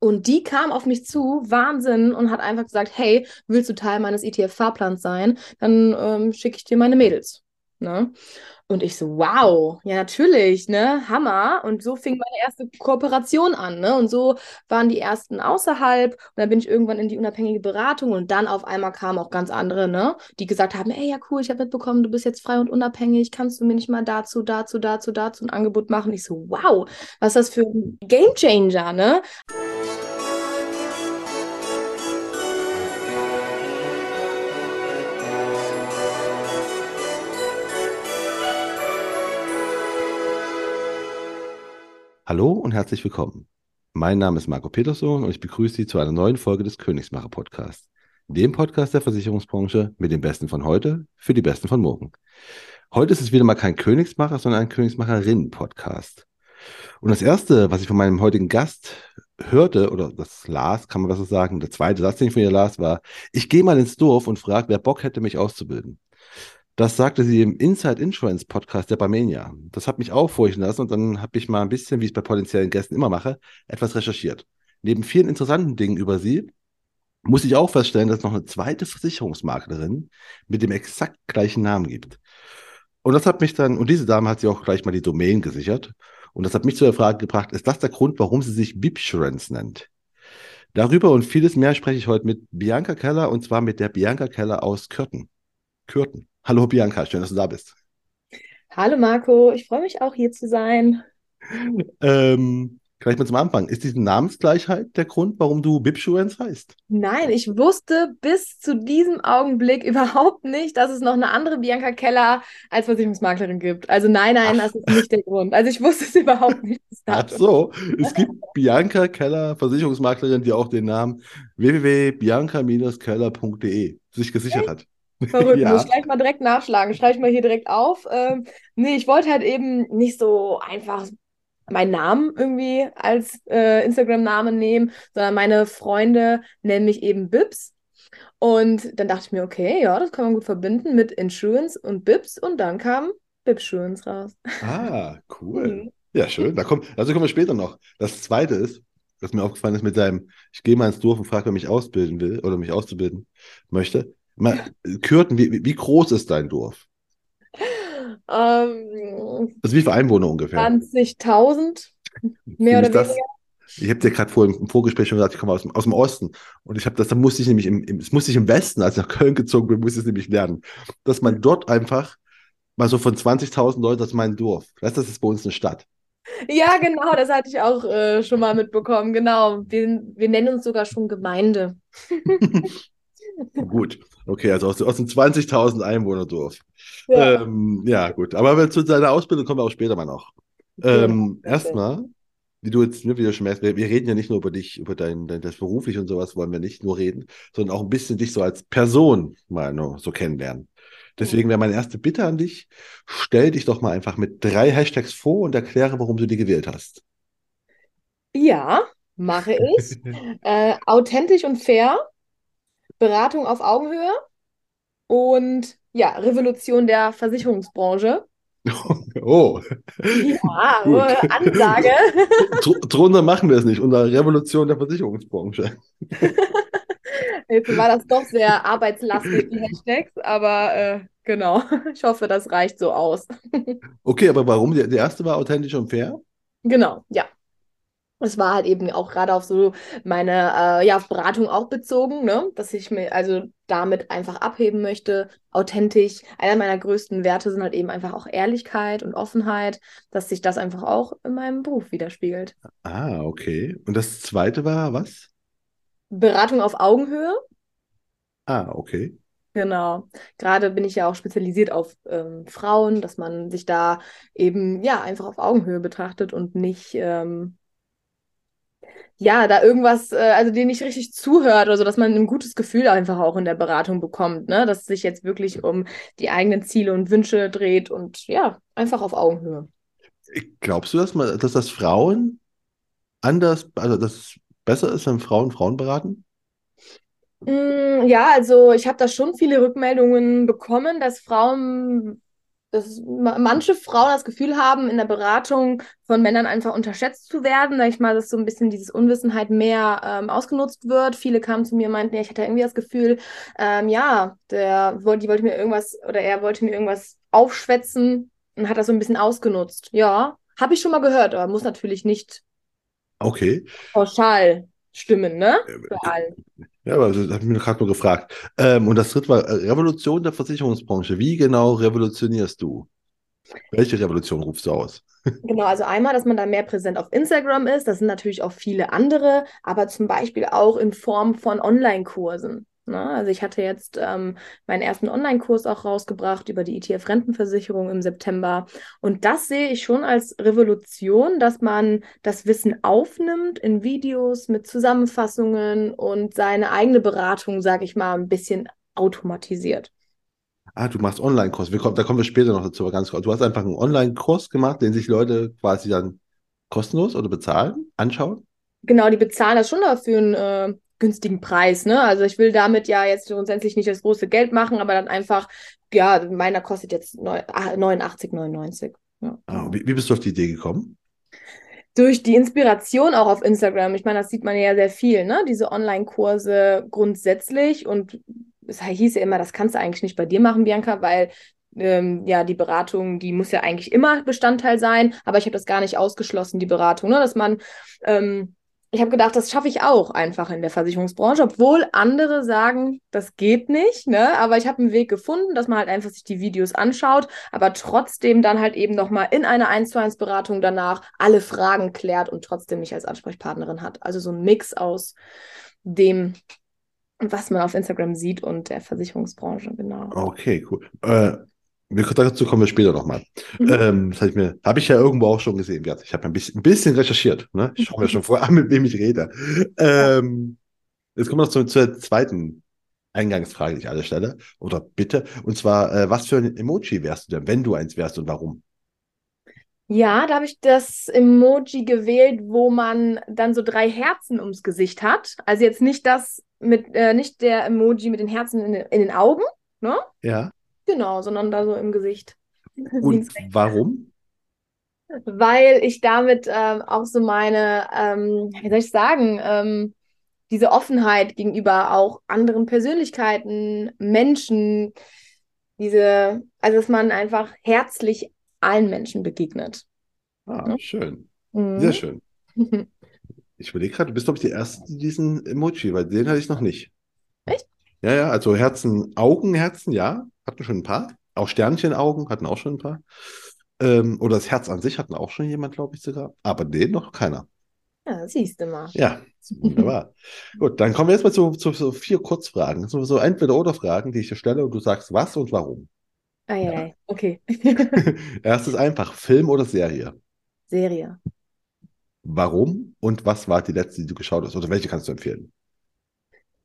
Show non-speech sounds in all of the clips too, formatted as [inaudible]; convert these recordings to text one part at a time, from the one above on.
Und die kam auf mich zu, Wahnsinn, und hat einfach gesagt, hey, willst du Teil meines ETF-Fahrplans sein? Dann ähm, schicke ich dir meine Mädels. Ne? Und ich so, wow, ja, natürlich, ne? Hammer. Und so fing meine erste Kooperation an, ne? Und so waren die ersten außerhalb. Und dann bin ich irgendwann in die unabhängige Beratung und dann auf einmal kamen auch ganz andere, ne? Die gesagt haben, ey, ja, cool, ich habe mitbekommen, du bist jetzt frei und unabhängig. Kannst du mir nicht mal dazu, dazu, dazu, dazu ein Angebot machen? Ich so, wow, was ist das für ein Gamechanger, ne? Hallo und herzlich willkommen. Mein Name ist Marco Peterson und ich begrüße Sie zu einer neuen Folge des Königsmacher Podcasts, dem Podcast der Versicherungsbranche mit den Besten von heute für die Besten von morgen. Heute ist es wieder mal kein Königsmacher, sondern ein Königsmacherinnen-Podcast. Und das erste, was ich von meinem heutigen Gast hörte, oder das las, kann man was so sagen, der zweite Satz, den ich von ihr las, war, ich gehe mal ins Dorf und frage, wer Bock hätte, mich auszubilden. Das sagte sie im Inside Insurance Podcast der Barmenia. Das hat mich auch furchten lassen und dann habe ich mal ein bisschen, wie ich es bei potenziellen Gästen immer mache, etwas recherchiert. Neben vielen interessanten Dingen über sie muss ich auch feststellen, dass es noch eine zweite Versicherungsmaklerin mit dem exakt gleichen Namen gibt. Und das hat mich dann, und diese Dame hat sie auch gleich mal die Domain gesichert. Und das hat mich zu der Frage gebracht, ist das der Grund, warum sie sich Bibsurance nennt? Darüber und vieles mehr spreche ich heute mit Bianca Keller und zwar mit der Bianca Keller aus Kürten. Kürten. Hallo Bianca, schön, dass du da bist. Hallo Marco, ich freue mich auch hier zu sein. Ähm, gleich mal zum Anfang. Ist diese Namensgleichheit der Grund, warum du Bibschuens heißt? Nein, ich wusste bis zu diesem Augenblick überhaupt nicht, dass es noch eine andere Bianca Keller als Versicherungsmaklerin gibt. Also nein, nein, Ach. das ist nicht der Grund. Also ich wusste es [laughs] überhaupt nicht. Ach so, es gibt Bianca Keller, Versicherungsmaklerin, die auch den Namen www.bianca-keller.de sich gesichert hat. Verrückt, [laughs] ja. muss ich gleich mal direkt nachschlagen. Schreibe ich mal hier direkt auf. Ähm, nee, ich wollte halt eben nicht so einfach meinen Namen irgendwie als äh, Instagram-Namen nehmen, sondern meine Freunde nennen mich eben Bibs. Und dann dachte ich mir, okay, ja, das kann man gut verbinden mit Insurance und Bibs und dann kam Bibsurance raus. Ah, cool. Mhm. Ja, schön. Da kommt, also kommen wir später noch. Das zweite ist, was mir aufgefallen ist mit deinem, ich gehe mal ins Dorf und frage, wer mich ausbilden will oder mich auszubilden möchte. Mal, Kürten, wie, wie groß ist dein Dorf? Ähm, also wie viele Einwohner ungefähr? 20.000, mehr oder weniger. Ich habe dir gerade vor im Vorgespräch schon gesagt, ich komme aus, aus dem Osten und ich habe das, da musste ich nämlich im, im, es musste ich im Westen, als ich nach Köln gezogen bin, musste ich es nämlich lernen, dass man dort einfach mal so von 20.000 Leuten, das ist mein Dorf. Du, das ist bei uns eine Stadt. Ja, genau, das hatte ich auch äh, schon mal mitbekommen. Genau. Wir, wir nennen uns sogar schon Gemeinde. [laughs] Gut, okay, also aus, aus dem 20.000 Einwohnerdorf. Ja. Ähm, ja, gut. Aber zu deiner Ausbildung kommen wir auch später mal noch. Ähm, ja, Erstmal, wie du jetzt, ne, wie du schon merkst, wir, wir, reden ja nicht nur über dich, über dein, dein das beruflich und sowas wollen wir nicht nur reden, sondern auch ein bisschen dich so als Person mal nur so kennenlernen. Deswegen wäre meine erste Bitte an dich, stell dich doch mal einfach mit drei Hashtags vor und erkläre, warum du die gewählt hast. Ja, mache ich. [laughs] äh, authentisch und fair Beratung auf Augenhöhe und ja, Revolution der Versicherungsbranche. [laughs] Oh. Ja, Ansage. [laughs] Drunter machen wir es nicht, unter Revolution der Versicherungsbranche. [laughs] Jetzt war das doch sehr arbeitslastig, die Hashtags, aber äh, genau. Ich hoffe, das reicht so aus. Okay, aber warum? Der erste war authentisch und fair? Genau, ja es war halt eben auch gerade auf so meine äh, ja, auf Beratung auch bezogen, ne? dass ich mir also damit einfach abheben möchte, authentisch. Einer meiner größten Werte sind halt eben einfach auch Ehrlichkeit und Offenheit, dass sich das einfach auch in meinem Beruf widerspiegelt. Ah, okay. Und das zweite war was? Beratung auf Augenhöhe. Ah, okay. Genau. Gerade bin ich ja auch spezialisiert auf ähm, Frauen, dass man sich da eben ja einfach auf Augenhöhe betrachtet und nicht ähm, ja, da irgendwas, äh, also dir nicht richtig zuhört oder so, dass man ein gutes Gefühl einfach auch in der Beratung bekommt, ne? Dass es sich jetzt wirklich um die eigenen Ziele und Wünsche dreht und ja, einfach auf Augenhöhe. Glaubst du, dass, man, dass das Frauen anders, also dass es besser ist, wenn Frauen Frauen beraten? Mm, ja, also ich habe da schon viele Rückmeldungen bekommen, dass Frauen dass manche Frauen das Gefühl haben, in der Beratung von Männern einfach unterschätzt zu werden. Sag ich mal, dass so ein bisschen dieses Unwissenheit mehr ähm, ausgenutzt wird. Viele kamen zu mir und meinten, ja, ich hatte irgendwie das Gefühl, ähm, ja, der wollte, die wollte mir irgendwas oder er wollte mir irgendwas aufschwätzen und hat das so ein bisschen ausgenutzt. Ja, habe ich schon mal gehört, aber muss natürlich nicht Okay. pauschal stimmen, ne? Für alle. Ja, aber das habe ich mir gerade nur gefragt. Ähm, und das dritte war äh, Revolution der Versicherungsbranche. Wie genau revolutionierst du? Welche Revolution rufst du aus? [laughs] Genau, also einmal, dass man da mehr präsent auf Instagram ist. Das sind natürlich auch viele andere, aber zum Beispiel auch in Form von Online-Kursen. Ne? Also ich hatte jetzt ähm, meinen ersten Online-Kurs auch rausgebracht über die ETF-Rentenversicherung im September. Und das sehe ich schon als Revolution, dass man das Wissen aufnimmt in Videos mit Zusammenfassungen und seine eigene Beratung, sage ich mal, ein bisschen automatisiert. Ah, du machst Online-Kurs. Da kommen wir später noch dazu, aber ganz kurz. Du hast einfach einen Online-Kurs gemacht, den sich Leute quasi dann kostenlos oder bezahlen, anschauen? Genau, die bezahlen das schon dafür einen äh, günstigen Preis, ne? Also ich will damit ja jetzt grundsätzlich nicht das große Geld machen, aber dann einfach, ja, meiner kostet jetzt neu- ah, 89,99. Ja. Ah, wie, wie bist du auf die Idee gekommen? Durch die Inspiration auch auf Instagram. Ich meine, das sieht man ja sehr viel, ne? Diese Online-Kurse grundsätzlich. Und es hieß ja immer, das kannst du eigentlich nicht bei dir machen, Bianca, weil ähm, ja, die Beratung, die muss ja eigentlich immer Bestandteil sein, aber ich habe das gar nicht ausgeschlossen, die Beratung, ne? Dass man ähm, ich habe gedacht, das schaffe ich auch einfach in der Versicherungsbranche, obwohl andere sagen, das geht nicht, ne? Aber ich habe einen Weg gefunden, dass man halt einfach sich die Videos anschaut, aber trotzdem dann halt eben nochmal in einer 1 zu 1 Beratung danach alle Fragen klärt und trotzdem mich als Ansprechpartnerin hat. Also so ein Mix aus dem, was man auf Instagram sieht und der Versicherungsbranche, genau. Okay, cool. Äh, dazu kommen wir später nochmal. Mhm. Ähm, das habe ich, mir- habe ich ja irgendwo auch schon gesehen. Ich habe ein bisschen, ein bisschen recherchiert. Ne? Ich schaue mir schon vorher [laughs] an, mit wem ich rede. Ähm, jetzt kommen wir noch zu, zur zweiten Eingangsfrage, die ich alle stelle. Oder bitte. Und zwar, äh, was für ein Emoji wärst du denn, wenn du eins wärst und warum? Ja, da habe ich das Emoji gewählt, wo man dann so drei Herzen ums Gesicht hat. Also jetzt nicht das mit, äh, nicht der Emoji mit den Herzen in, den- in den Augen, ne? Ja. Genau, sondern da so im Gesicht. [laughs] Und warum? Weil ich damit ähm, auch so meine, ähm, wie soll ich sagen, ähm, diese Offenheit gegenüber auch anderen Persönlichkeiten, Menschen, diese, also dass man einfach herzlich allen Menschen begegnet. Ah, schön. Mhm. Sehr schön. [laughs] Ich überlege gerade, du bist, glaube ich, die Erste, die diesen Emoji, weil den hatte ich noch nicht. Echt? Ja, ja, also Herzen, Augenherzen, ja, hatten schon ein paar. Auch Sternchenaugen hatten auch schon ein paar. Ähm, oder das Herz an sich hatten auch schon jemand, glaube ich sogar. Aber den noch keiner. Ja, siehst du mal. Ja, wunderbar. [laughs] Gut, dann kommen wir jetzt mal zu, zu, so vier Kurzfragen. Das sind so Entweder-Oder-Fragen, die ich dir stelle und du sagst was und warum. Ah, ja, ja. okay. [laughs] Erstes einfach, Film oder Serie? Serie. Warum und was war die letzte, die du geschaut hast? Oder welche kannst du empfehlen?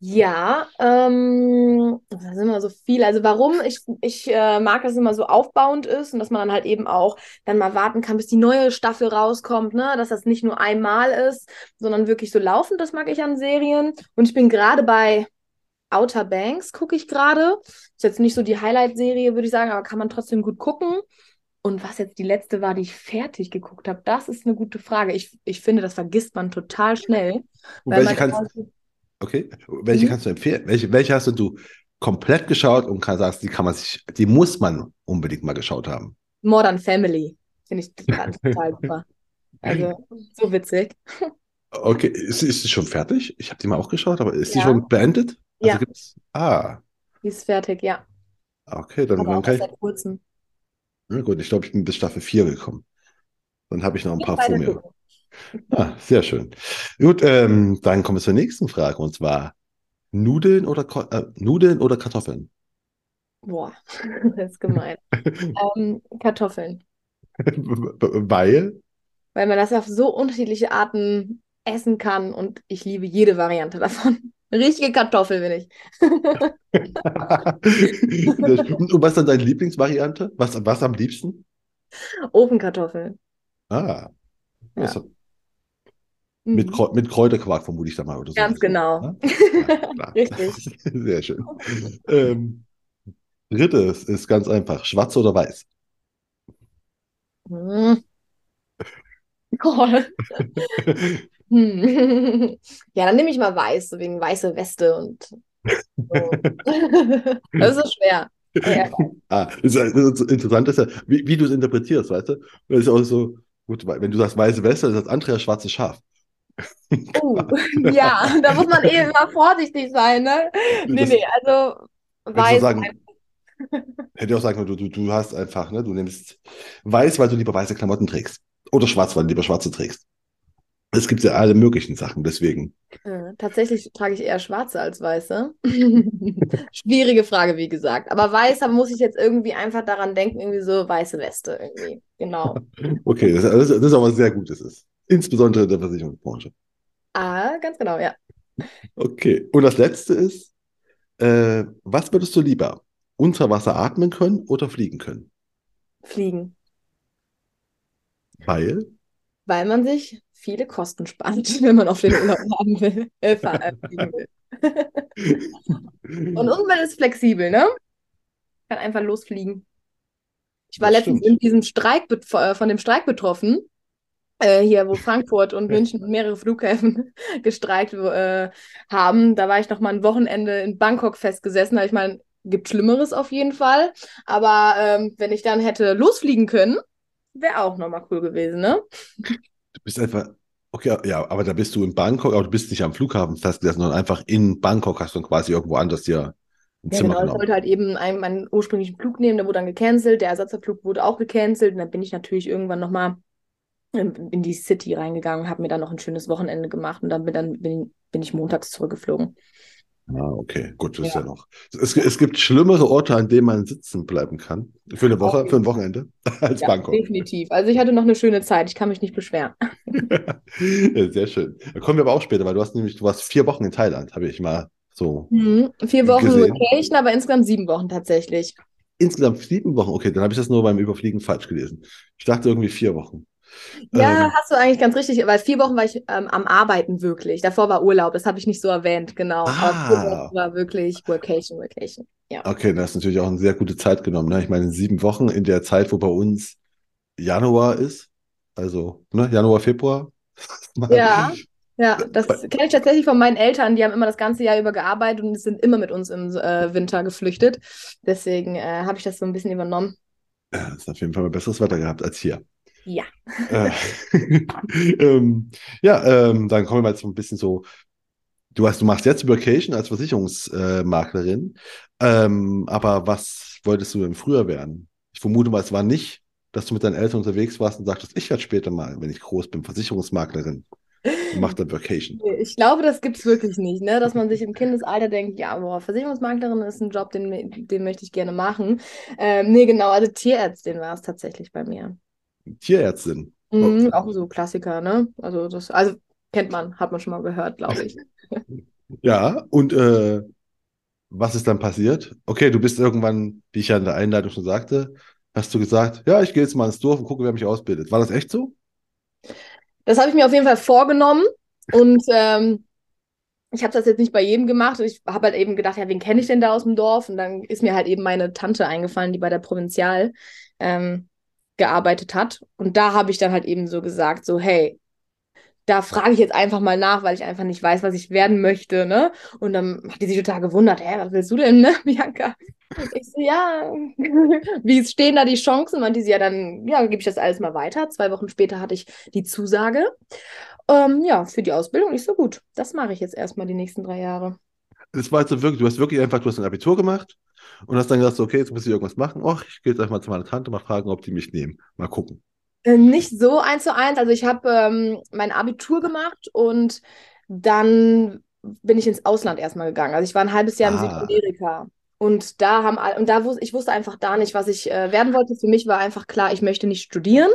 Ja, ähm, das sind immer so viel. Also warum ich, ich äh, mag, dass es immer so aufbauend ist und dass man dann halt eben auch dann mal warten kann, bis die neue Staffel rauskommt, ne? Dass das nicht nur einmal ist, sondern wirklich so laufend. Das mag ich an Serien. Und ich bin gerade bei Outer Banks, gucke ich gerade. Ist jetzt nicht so die Highlight-Serie, würde ich sagen, aber kann man trotzdem gut gucken. Und was jetzt die letzte war, die ich fertig geguckt habe, das ist eine gute Frage. Ich, ich finde, das vergisst man total schnell. Und weil welche man kannst, okay, welche Mhm. kannst du empfehlen? Welche, welche hast du komplett geschaut und kann, sagst, die kann man sich, die muss man unbedingt mal geschaut haben? Modern Family. Finde ich total, [laughs] total super. Also, so witzig. Okay, ist, ist sie schon fertig? Ich habe die mal auch geschaut, aber ist sie Ja. schon beendet? Also Ja. gibt's, ah, Die ist fertig, ja. okay, dann, Aber dann kann ich, seit kurzem. na gut, ich glaube, ich bin bis Staffel 4 gekommen. Dann habe ich noch ein paar vor mir. gucken. Ah, sehr schön. Gut, ähm, dann kommen wir zur nächsten Frage und zwar Nudeln oder, Ko- äh, Nudeln oder Kartoffeln? Boah, [laughs] das ist gemein. [laughs] ähm, Kartoffeln. Weil, Weil man das auf so unterschiedliche Arten essen kann und ich liebe jede Variante davon. [laughs] Richtige Kartoffel bin ich. und was ist dann deine Lieblingsvariante? Was, was am liebsten? Ofenkartoffeln. Ah, Ja. Das- mit, Mhm. Kräu- mit Kräuterquark vermute ich da mal oder so. Ganz genau. Ja? [laughs] Richtig. [laughs] Sehr schön. Ähm, drittes ist ganz einfach, schwarz oder weiß? Hm. Oh. [laughs] Hm. Ja, dann nehme ich mal weiß, so wegen weiße Weste und so. Das ist so schwer. Ja. Ah, ist, ist interessant, ist ja, wie, wie du es interpretierst, weißt du? Das ist auch so, gut, wenn du sagst weiße Weste, ist das andere ja schwarzes Schaf. Oh, [laughs] [laughs] ja, da muss man eh immer vorsichtig sein, ne? Nee, Das- nee, also weiß. sagen, [laughs] hätte ich auch sagen können, du, du, du hast einfach, ne, du nimmst weiß, weil du lieber weiße Klamotten trägst. Oder schwarz, weil du lieber schwarze trägst. Es gibt ja alle möglichen Sachen, deswegen. Äh, tatsächlich trage ich eher schwarze als weiße. Schwierige Frage, wie gesagt. Aber weiß, da muss ich jetzt irgendwie einfach daran denken, irgendwie so weiße Weste irgendwie. Genau. Okay, das, das, das ist was sehr Gutes ist. Insbesondere in der Versicherungsbranche. Ah, ganz genau, ja. Okay. Und das letzte ist, äh, was würdest du lieber? Unter Wasser atmen können oder fliegen können? Fliegen. Weil? Weil man sich viele Kosten spart, [laughs] wenn man auf den Urlaub haben will. Äh, fahr- äh, fliegen will. [laughs] Und, man ist flexibel, ne? Kann einfach losfliegen. Ich war Das letztens stimmt. in diesem Streik äh, von dem Streik betroffen. Äh, hier, wo Frankfurt und München und mehrere Flughäfen [laughs] gestreikt äh, haben. Da war ich noch mal ein Wochenende in Bangkok festgesessen. Da ich meine, gibt Schlimmeres auf jeden Fall. Aber ähm, wenn ich dann hätte losfliegen können, wäre auch noch mal cool gewesen, ne? Du bist einfach, okay, ja, aber da bist du in Bangkok, aber du bist nicht am Flughafen festgesessen, sondern einfach in Bangkok hast du dann quasi irgendwo anders dir ein Ja, Zimmer genau. Ich wollte halt eben einen, meinen ursprünglichen Flug nehmen, der wurde dann gecancelt. Der Ersatzflug wurde auch gecancelt. Und dann bin ich natürlich irgendwann nochmal in, die City reingegangen und habe mir dann noch ein schönes Wochenende gemacht. Und dann bin, dann bin, bin ich montags zurückgeflogen. Ah, okay, gut, das ist Ja. ja noch. Es, es gibt schlimmere Orte, an denen man sitzen bleiben kann. Für eine Woche, Auf für ein Wochenende, [laughs] als Ja, Bangkok. definitiv. Also ich hatte noch eine schöne Zeit. Ich kann mich nicht beschweren. [laughs] [laughs] Ja, sehr schön. Da kommen wir aber auch später, weil du hast nämlich, du warst vier Wochen in Thailand, habe ich mal so. Mhm. Vier Wochen Gesehen. Vacation, aber insgesamt sieben Wochen tatsächlich. Insgesamt sieben Wochen. Okay, dann habe ich das nur beim Überfliegen falsch gelesen. Ich dachte irgendwie vier Wochen. Ja, Ähm, hast du eigentlich ganz richtig, weil vier Wochen war ich ähm, am Arbeiten wirklich. Davor war Urlaub, das habe ich nicht so erwähnt, genau. Aber vier Ah. Wochen war wirklich Vacation, Vacation. Ja. Okay, das ist natürlich auch eine sehr gute Zeit genommen. Ne? Ich meine, sieben Wochen in der Zeit, wo bei uns Januar ist. Also, ne, Januar, Februar. [laughs] Ja. Ja, das kenne ich tatsächlich von meinen Eltern. Die haben immer das ganze Jahr über gearbeitet und sind immer mit uns im äh, Winter geflüchtet. Deswegen äh, habe ich das so ein bisschen übernommen. Ja, ist auf jeden Fall mal besseres Wetter gehabt als hier. Ja. Äh, [laughs] ähm, ja, ähm, dann kommen wir mal jetzt so ein bisschen so. Du hast, du machst jetzt Vacation als Versicherungsmaklerin, ähm, aber was wolltest du denn früher werden? Ich vermute mal, es war nicht, dass du mit deinen Eltern unterwegs warst und sagtest, ich werde später mal, wenn ich groß bin, Versicherungsmaklerin und mach dann Vacation. Ich glaube, das gibt es wirklich nicht, ne? Dass man sich im Kindesalter denkt, ja, boah, Versicherungsmaklerin ist ein Job, den, den möchte ich gerne machen. Ähm, nee, genau, also Tierärztin war es tatsächlich bei mir. Tierärztin. Mhm, auch so Klassiker, ne? Also das, also kennt man, hat man schon mal gehört, glaube ich. [laughs] Ja, und äh, was ist dann passiert? Okay, du bist irgendwann, wie ich ja in der Einleitung schon sagte, hast du gesagt, ja, ich gehe jetzt mal ins Dorf und gucke, wer mich ausbildet. War das echt so? Das habe ich mir auf jeden Fall vorgenommen und ähm, ich habe das jetzt nicht bei jedem gemacht. Ich habe halt eben gedacht, ja, wen kenne ich denn da aus dem Dorf? Und dann ist mir halt eben meine Tante eingefallen, die bei der Provinzial ähm, gearbeitet hat. Und da habe ich dann halt eben so gesagt, so, hey, da frage ich jetzt einfach mal nach, weil ich einfach nicht weiß, was ich werden möchte, ne? Und dann hat die sich total gewundert, hä, was willst du denn, ne, [laughs] Bianca? Ich so, ja, [laughs] wie stehen da die Chancen? Meinte sie, ja, dann, ja, gebe ich das alles mal weiter. Zwei Wochen später hatte ich die Zusage, ähm, ja, für die Ausbildung. Ich so, gut, das mache ich jetzt erstmal die nächsten drei Jahre. Das war jetzt wirklich, du hast wirklich einfach, du hast ein Abitur gemacht und hast dann gedacht, so, okay, jetzt muss ich irgendwas machen. Och, ich gehe jetzt einfach mal zu meiner Tante, mal fragen, ob die mich nehmen. Mal gucken. Äh, Nicht so eins zu eins. Also ich habe ähm, mein Abitur gemacht und dann bin ich ins Ausland erstmal gegangen. Also ich war ein halbes Jahr in Ah. Südamerika. Und da haben all- und da wusste ich wusste einfach da nicht, was ich äh, werden wollte. Für mich war einfach klar, ich möchte nicht studieren.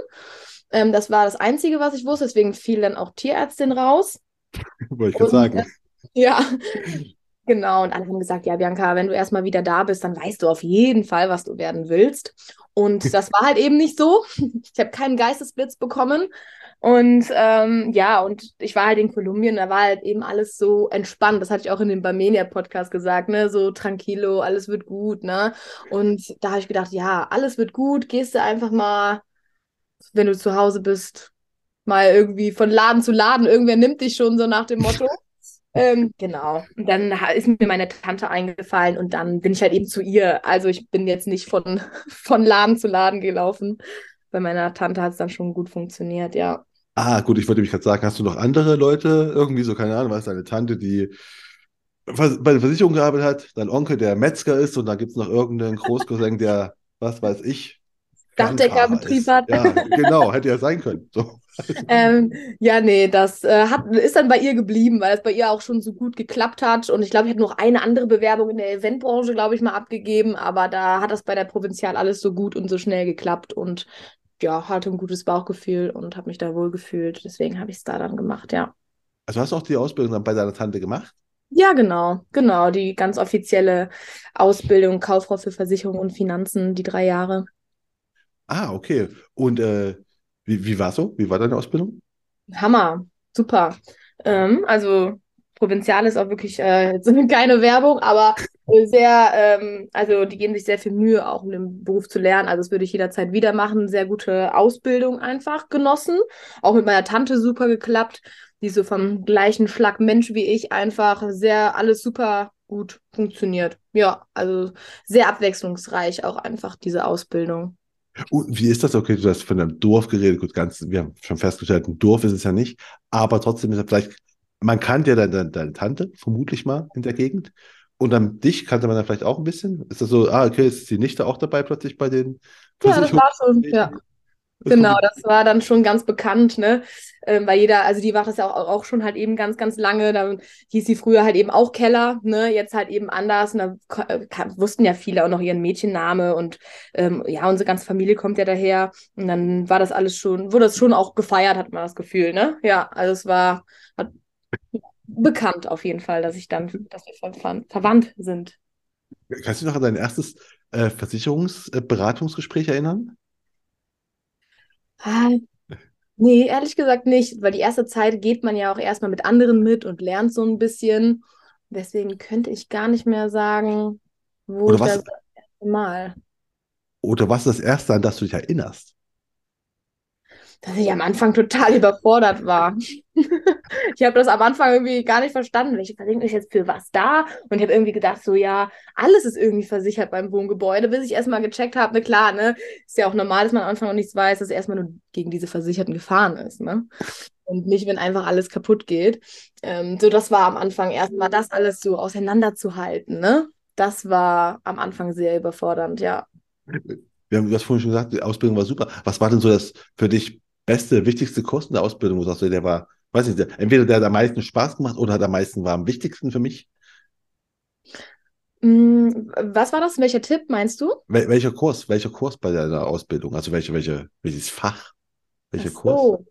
Ähm, das war das Einzige, was ich wusste. Deswegen fiel dann auch Tierärztin raus. [laughs] Wollte ich gerade sagen. Ja, [laughs] genau. Und alle haben gesagt, ja, Bianca, wenn du erstmal wieder da bist, dann weißt du auf jeden Fall, was du werden willst. Und [laughs] das war halt eben nicht so. Ich habe keinen Geistesblitz bekommen. Und ähm, ja, und ich war halt in Kolumbien, da war halt eben alles so entspannt. Das hatte ich auch in dem Barmenia-Podcast gesagt, ne? So tranquilo, alles wird gut, ne? Und da habe ich gedacht, ja, alles wird gut, gehst du einfach mal wenn du zu Hause bist, mal irgendwie von Laden zu Laden, irgendwer nimmt dich schon so nach dem Motto. Ähm, genau. Und dann ist mir meine Tante eingefallen und dann bin ich halt eben zu ihr. Also ich bin jetzt nicht von, [laughs] von Laden zu Laden gelaufen. Bei meiner Tante hat es dann schon gut funktioniert, ja. Ah, gut, ich wollte mich gerade sagen, hast du noch andere Leute, irgendwie so, keine Ahnung, was, deine Tante, die bei der Versicherung gearbeitet hat, dein Onkel, der Metzger ist und dann gibt es noch irgendeinen Großcousin, der, was weiß ich, Dachdeckerbetrieb hat. Ja, genau, hätte ja sein können. So. [laughs] Ähm, ja, nee, das äh, hat, ist dann bei ihr geblieben, weil es bei ihr auch schon so gut geklappt hat. Und ich glaube, ich habe noch eine andere Bewerbung in der Eventbranche, glaube ich, mal abgegeben. Aber da hat das bei der Provinzial alles so gut und so schnell geklappt. Und ja, hatte ein gutes Bauchgefühl und habe mich da wohl gefühlt. Deswegen habe ich es da dann gemacht, ja. Also hast du auch die Ausbildung dann bei deiner Tante gemacht? Ja, genau, genau. Die ganz offizielle Ausbildung, Kauffrau für Versicherung und Finanzen, die drei Jahre. Ah, okay. Und äh, wie, wie war so? Wie war deine Ausbildung? Hammer, super. Ähm, also Provinzial ist auch wirklich äh, so eine kleine Werbung, aber sehr, ähm, also die geben sich sehr viel Mühe, auch um den Beruf zu lernen. Also das würde ich jederzeit wieder machen. Sehr gute Ausbildung einfach genossen. Auch mit meiner Tante super geklappt. Die so vom gleichen Schlag Mensch wie ich einfach sehr alles super gut funktioniert. Ja, also sehr abwechslungsreich auch einfach diese Ausbildung. Und wie ist das? Okay, du hast von einem Dorf geredet. Gut, ganz, wir haben schon festgestellt, ein Dorf ist es ja nicht. Aber trotzdem ist es vielleicht, man kannte ja deine, deine Tante, vermutlich mal in der Gegend. Und dann dich kannte man dann vielleicht auch ein bisschen. Ist das so, ah, okay, ist die Nichte auch dabei plötzlich bei den Ja, das war schon, ja. Genau, das war dann schon ganz bekannt, ne? Ähm, weil jeder, also die war das ja auch, auch schon halt eben ganz, ganz lange. Da hieß sie früher halt eben auch Keller, ne? Jetzt halt eben anders. Und da äh, wussten ja viele auch noch ihren Mädchenname und ähm, ja, unsere ganze Familie kommt ja daher. Und dann war das alles schon, wurde das schon auch gefeiert, hat man das Gefühl, ne? Ja, also es war hat, bekannt auf jeden Fall, dass ich dann, dass wir ver verwandt sind. Kannst du dich noch an dein erstes äh, Versicherungsberatungsgespräch äh, erinnern? Ah, nee, ehrlich gesagt nicht, weil die erste Zeit geht man ja auch erstmal mit anderen mit und lernt so ein bisschen. Deswegen könnte ich gar nicht mehr sagen, wo Oder was, das erste Mal. oder was ist das Erste, an das du dich erinnerst? Dass ich am Anfang total überfordert war. [laughs] ich habe das am Anfang irgendwie gar nicht verstanden. Welche Versicherung ist jetzt für was da? Und ich habe irgendwie gedacht, so ja, alles ist irgendwie versichert beim Wohngebäude, bis ich erstmal gecheckt habe, ne klar, ne, ist ja auch normal, dass man am Anfang noch nichts weiß, dass erstmal nur gegen diese versicherten Gefahren ist, ne? Und nicht, wenn einfach alles kaputt geht. Ähm, so, das war am Anfang erstmal das alles so auseinanderzuhalten, ne? Das war am Anfang sehr überfordernd, ja. Wir haben das vorhin schon gesagt, die Ausbildung war super. Was war denn so das für dich beste, wichtigste Kosten der Ausbildung, wo sagst du, der war, weiß nicht, der, entweder der hat am meisten Spaß gemacht oder hat am meisten war am wichtigsten für mich? Mm, Was war das? Welcher Tipp meinst du? Wel welcher Kurs, welcher Kurs bei deiner Ausbildung? Also welche, welche, welches Fach? Welcher Ach Kurs?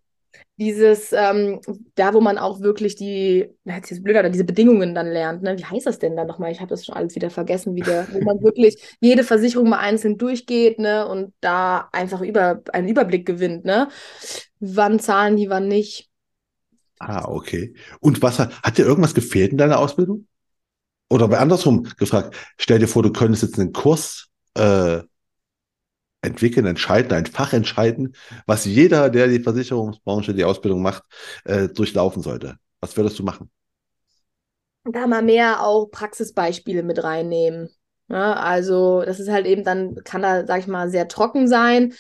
Dieses, ähm, da wo man auch wirklich die, jetzt ist blöder, diese Bedingungen dann lernt, ne? Wie heißt das denn dann nochmal? Ich habe das schon alles wieder vergessen, wie der, wo man [laughs] wirklich jede Versicherung mal einzeln durchgeht, ne? Und da einfach über, einen Überblick gewinnt, ne? Wann zahlen die, wann nicht. Ah, okay. Und was hat, dir irgendwas gefehlt in deiner Ausbildung? Oder bei andersrum gefragt, stell dir vor, du könntest jetzt einen Kurs äh, entwickeln, entscheiden, ein Fach entscheiden, was jeder, der die Versicherungsbranche, die Ausbildung macht, äh, durchlaufen sollte. Was würdest du machen? Da mal mehr auch Praxisbeispiele mit reinnehmen. Ne? Also, das ist halt eben dann, kann da, sag ich mal, sehr trocken sein.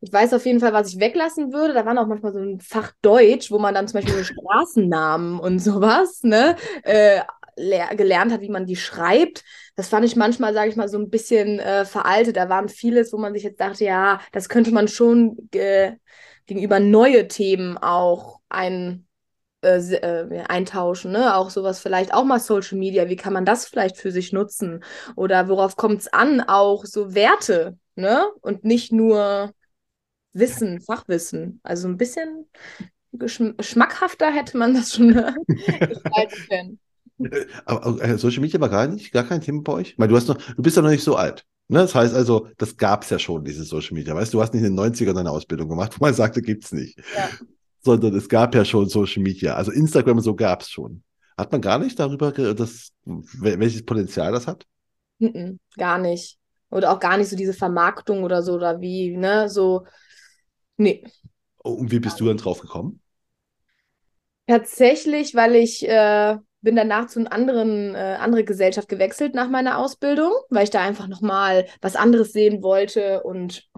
Ich weiß auf jeden Fall, was ich weglassen würde. Da waren auch manchmal so ein Fach Deutsch, wo man dann zum Beispiel Straßennamen und sowas, ne, äh, gelernt hat, wie man die schreibt. Das fand ich manchmal, sage ich mal, so ein bisschen äh, veraltet. Da waren vieles, wo man sich jetzt dachte, ja, das könnte man schon gegenüber neue Themen auch ein, äh, äh, eintauschen, ne? Auch sowas vielleicht, auch mal Social Media, wie kann man das vielleicht für sich nutzen? Oder worauf kommt es an? Auch so Werte, ne? Und nicht nur Wissen, Fachwissen. Also ein bisschen schmackhafter hätte man das schon [laughs] gestalten können. Äh, Aber äh, Social Media war gar nicht, gar kein Thema bei euch? Weil du hast noch, du bist ja noch nicht so alt. Ne? Das heißt also, das gab es ja schon, dieses Social Media. Weißt du, du hast nicht in den 90ern deine Ausbildung gemacht, wo man sagte, gibt's nicht. Ja. Sondern es gab ja schon Social Media. Also Instagram so gab es schon. Hat man gar nicht darüber, das, wel- welches Potenzial das hat? Mhm, gar nicht. Oder auch gar nicht so diese Vermarktung oder so, oder wie, ne? So, Nee. Oh, Und wie bist du dann drauf gekommen? Tatsächlich, weil ich äh, bin danach zu einer anderen, äh, andere Gesellschaft gewechselt nach meiner Ausbildung, weil ich da einfach nochmal was anderes sehen wollte und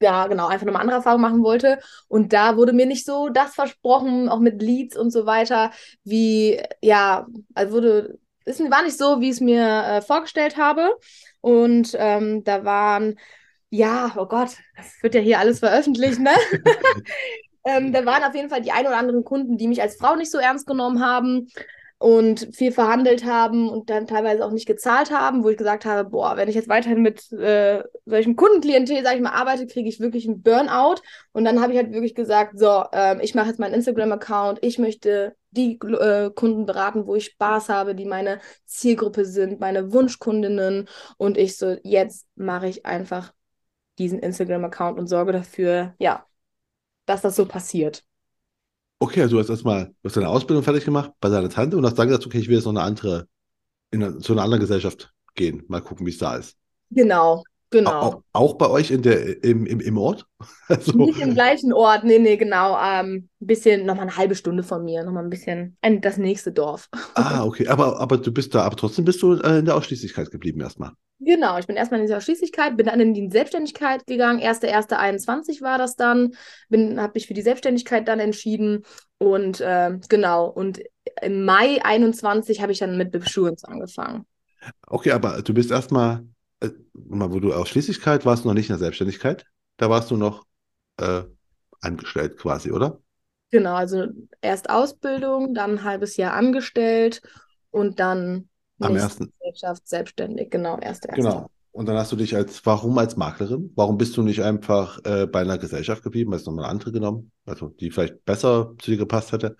ja, genau, einfach nochmal andere Erfahrungen machen wollte. Und da wurde mir nicht so das versprochen, auch mit Leads und so weiter, wie, ja, also wurde, es war nicht so, wie ich es mir äh, vorgestellt habe. Und ähm, da waren, ja, oh Gott, das wird ja hier alles veröffentlicht, ne? [laughs] [laughs] ähm, da waren auf jeden Fall die ein oder anderen Kunden, die mich als Frau nicht so ernst genommen haben und viel verhandelt haben und dann teilweise auch nicht gezahlt haben, wo ich gesagt habe, boah, wenn ich jetzt weiterhin mit äh, solchen Kundenklientel, sag ich mal, arbeite, kriege ich wirklich einen Burnout. Und dann habe ich halt wirklich gesagt, so, ähm, ich mache jetzt meinen Instagram-Account, ich möchte die äh, Kunden beraten, wo ich Spaß habe, die meine Zielgruppe sind, meine Wunschkundinnen. Und ich so, jetzt mache ich einfach diesen Instagram-Account und sorge dafür, ja, dass das so passiert. Okay, also du hast erstmal, du hast deine Ausbildung fertig gemacht bei deiner Tante und hast dann gesagt, okay, ich will jetzt noch eine andere, in eine, zu einer anderen Gesellschaft gehen, mal gucken, wie es da ist. Genau, genau. Auch, auch bei euch in der, im, im, im Ort? [laughs] Also, Nicht im gleichen Ort, nee, nee, genau. Ähm, ein bisschen, nochmal eine halbe Stunde von mir, nochmal ein bisschen, ein, das nächste Dorf. [laughs] ah, okay, aber, aber du bist da, aber trotzdem bist du äh, in der Ausschließlichkeit geblieben erstmal. Genau, ich bin erstmal in dieser Ausschließlichkeit, bin dann in die Selbstständigkeit gegangen. 1.1.21 war das dann. habe mich für die Selbstständigkeit dann entschieden. Und äh, genau, und im Mai 21 habe ich dann mit Beschulungs angefangen. Okay, aber du bist erstmal, äh, wo du Ausschließlichkeit warst, noch nicht in der Selbstständigkeit. Da warst du noch äh, angestellt quasi, oder? Genau, also erst Ausbildung, dann ein halbes Jahr angestellt und dann Am ersten. Gesellschaft selbstständig, genau, erste, erste. Genau. Und dann hast du dich als, warum als Maklerin? Warum bist du nicht einfach äh, bei einer Gesellschaft geblieben, hast nochmal eine andere genommen, also die vielleicht besser zu dir gepasst hätte?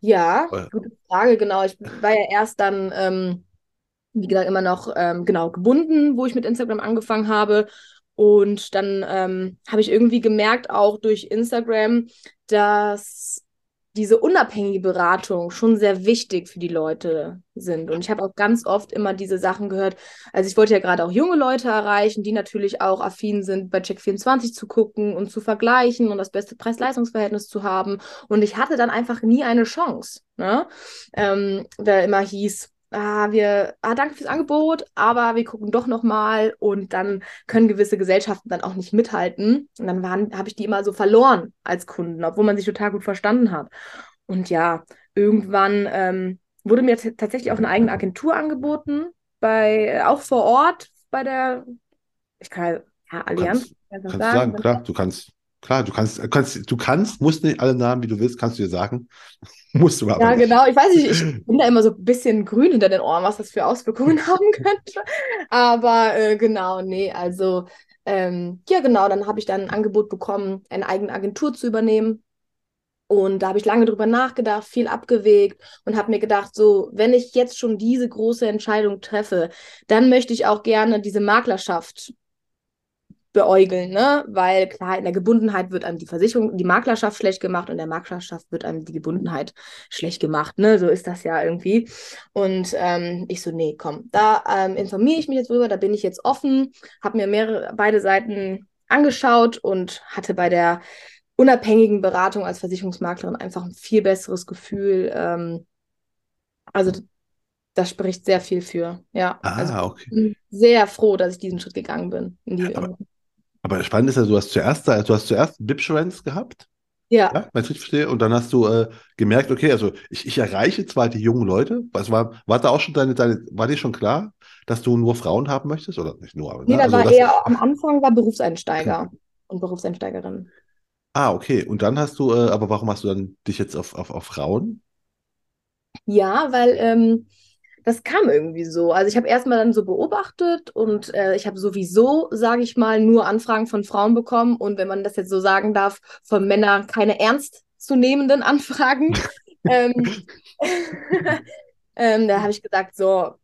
Ja, gute Frage, genau. Ich war ja erst dann, ähm, wie gesagt, immer noch ähm, genau gebunden, wo ich mit Instagram angefangen habe. Und dann ähm, habe ich irgendwie gemerkt, auch durch Instagram, dass diese unabhängige Beratung schon sehr wichtig für die Leute sind. Und ich habe auch ganz oft immer diese Sachen gehört. Also ich wollte ja gerade auch junge Leute erreichen, die natürlich auch affin sind, bei Check24 zu gucken und zu vergleichen und das beste Preis-Leistungs-Verhältnis zu haben. Und ich hatte dann einfach nie eine Chance. Ne? Ähm, da immer hieß, ah, wir, ah, danke fürs Angebot, aber wir gucken doch nochmal und dann können gewisse Gesellschaften dann auch nicht mithalten. Und dann habe ich die immer so verloren als Kunden, obwohl man sich total gut verstanden hat. Und ja, irgendwann ähm, wurde mir tatsächlich auch eine eigene Agentur angeboten, bei, auch vor Ort bei der, ich kann ja, Allianz. Kannst, kannst sagen, sagen, klar, du kannst, klar, du kannst, kannst, du kannst, musst nicht alle Namen, wie du willst, kannst du dir sagen. [laughs] Musst du aber Ja, nicht. genau. Ich weiß nicht, ich [laughs] bin da immer so ein bisschen grün hinter den Ohren, was das für Auswirkungen [laughs] haben könnte. Aber äh, genau, nee, also ähm, ja, genau, dann habe ich dann ein Angebot bekommen, eine eigene Agentur zu übernehmen. Und da habe ich lange drüber nachgedacht, viel abgewegt und habe mir gedacht, so, wenn ich jetzt schon diese große Entscheidung treffe, dann möchte ich auch gerne diese Maklerschaft beäugeln, ne? Weil klar, in der Gebundenheit wird einem die Versicherung, die Maklerschaft schlecht gemacht und der Maklerschaft wird einem die Gebundenheit schlecht gemacht, ne? So ist das ja irgendwie. Und ähm, ich so, nee, komm, da ähm, informiere ich mich jetzt drüber, da bin ich jetzt offen, habe mir mehrere, beide Seiten angeschaut und hatte bei der unabhängigen Beratung als Versicherungsmaklerin einfach ein viel besseres Gefühl. Ähm, also das spricht sehr viel für. Ja, Ah, also okay. sehr froh, dass ich diesen Schritt gegangen bin. In die, Aber- Aber spannend ist ja, du hast zuerst, du hast zuerst Bibsurance gehabt, ja, ja, wenn ich richtig verstehe, und dann hast du äh, gemerkt, okay, also ich, ich erreiche zwar die jungen Leute, was war, war da auch schon deine, deine, war dir schon klar, dass du nur Frauen haben möchtest? Oder nicht nur, aber nee, ne? da Also war eher am Anfang war Berufseinsteiger und Berufseinsteigerin. ah, okay. Und dann hast du, äh, aber warum hast du dann dich jetzt auf, auf, auf Frauen? Ja, weil ähm, das kam irgendwie so. Also ich habe erstmal dann so beobachtet und äh, ich habe sowieso, sage ich mal, nur Anfragen von Frauen bekommen und wenn man das jetzt so sagen darf, von Männern keine ernstzunehmenden [laughs] Anfragen. ähm, [laughs] ähm, da habe ich gesagt, so,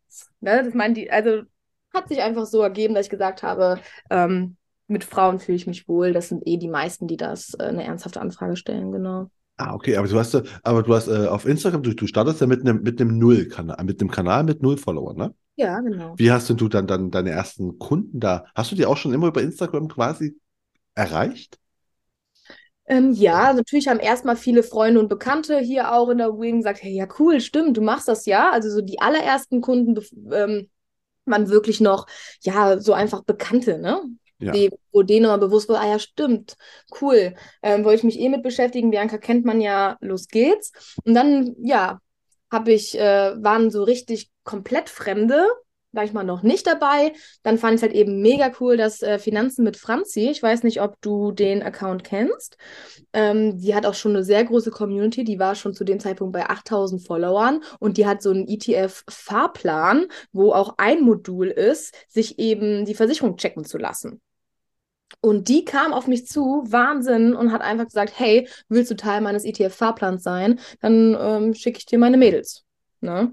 ne, das meinen die, also hat sich einfach so ergeben, dass ich gesagt habe, ähm, mit Frauen fühle ich mich wohl. Das sind eh die meisten, die das äh, eine ernsthafte Anfrage stellen, genau. Ah, okay, aber du hast, äh, aber du hast äh, auf Instagram, du, du startest ja mit einem mit einem Null-Kanal, mit einem Kanal mit null Followern, ne? Ja, genau. Wie hast denn du dann, dann deine ersten Kunden da? Hast du die auch schon immer über Instagram quasi erreicht? Ähm, ja, natürlich haben erstmal viele Freunde und Bekannte hier auch in der Wing gesagt, hey, ja cool, stimmt, du machst das ja. Also so die allerersten Kunden ähm, waren wirklich noch, ja, so einfach Bekannte, ne? Ja. Denen aber bewusst war, ah ja, stimmt, cool, ähm, wollte ich mich eh mit beschäftigen. Bianca kennt man ja, los geht's. Und dann, ja, habe ich, äh, waren so richtig komplett Fremde, war ich mal noch nicht dabei. Dann fand ich es halt eben mega cool, dass äh, Finanzen mit Franzi, ich weiß nicht, ob du den Account kennst, ähm, die hat auch schon eine sehr große Community, die war schon zu dem Zeitpunkt bei 8000 Followern und die hat so einen ETF-Fahrplan, wo auch ein Modul ist, sich eben die Versicherung checken zu lassen. Und die kam auf mich zu, Wahnsinn, und hat einfach gesagt, hey, willst du Teil meines ETF-Fahrplans sein? Dann ähm, schicke ich dir meine Mädels. Ne?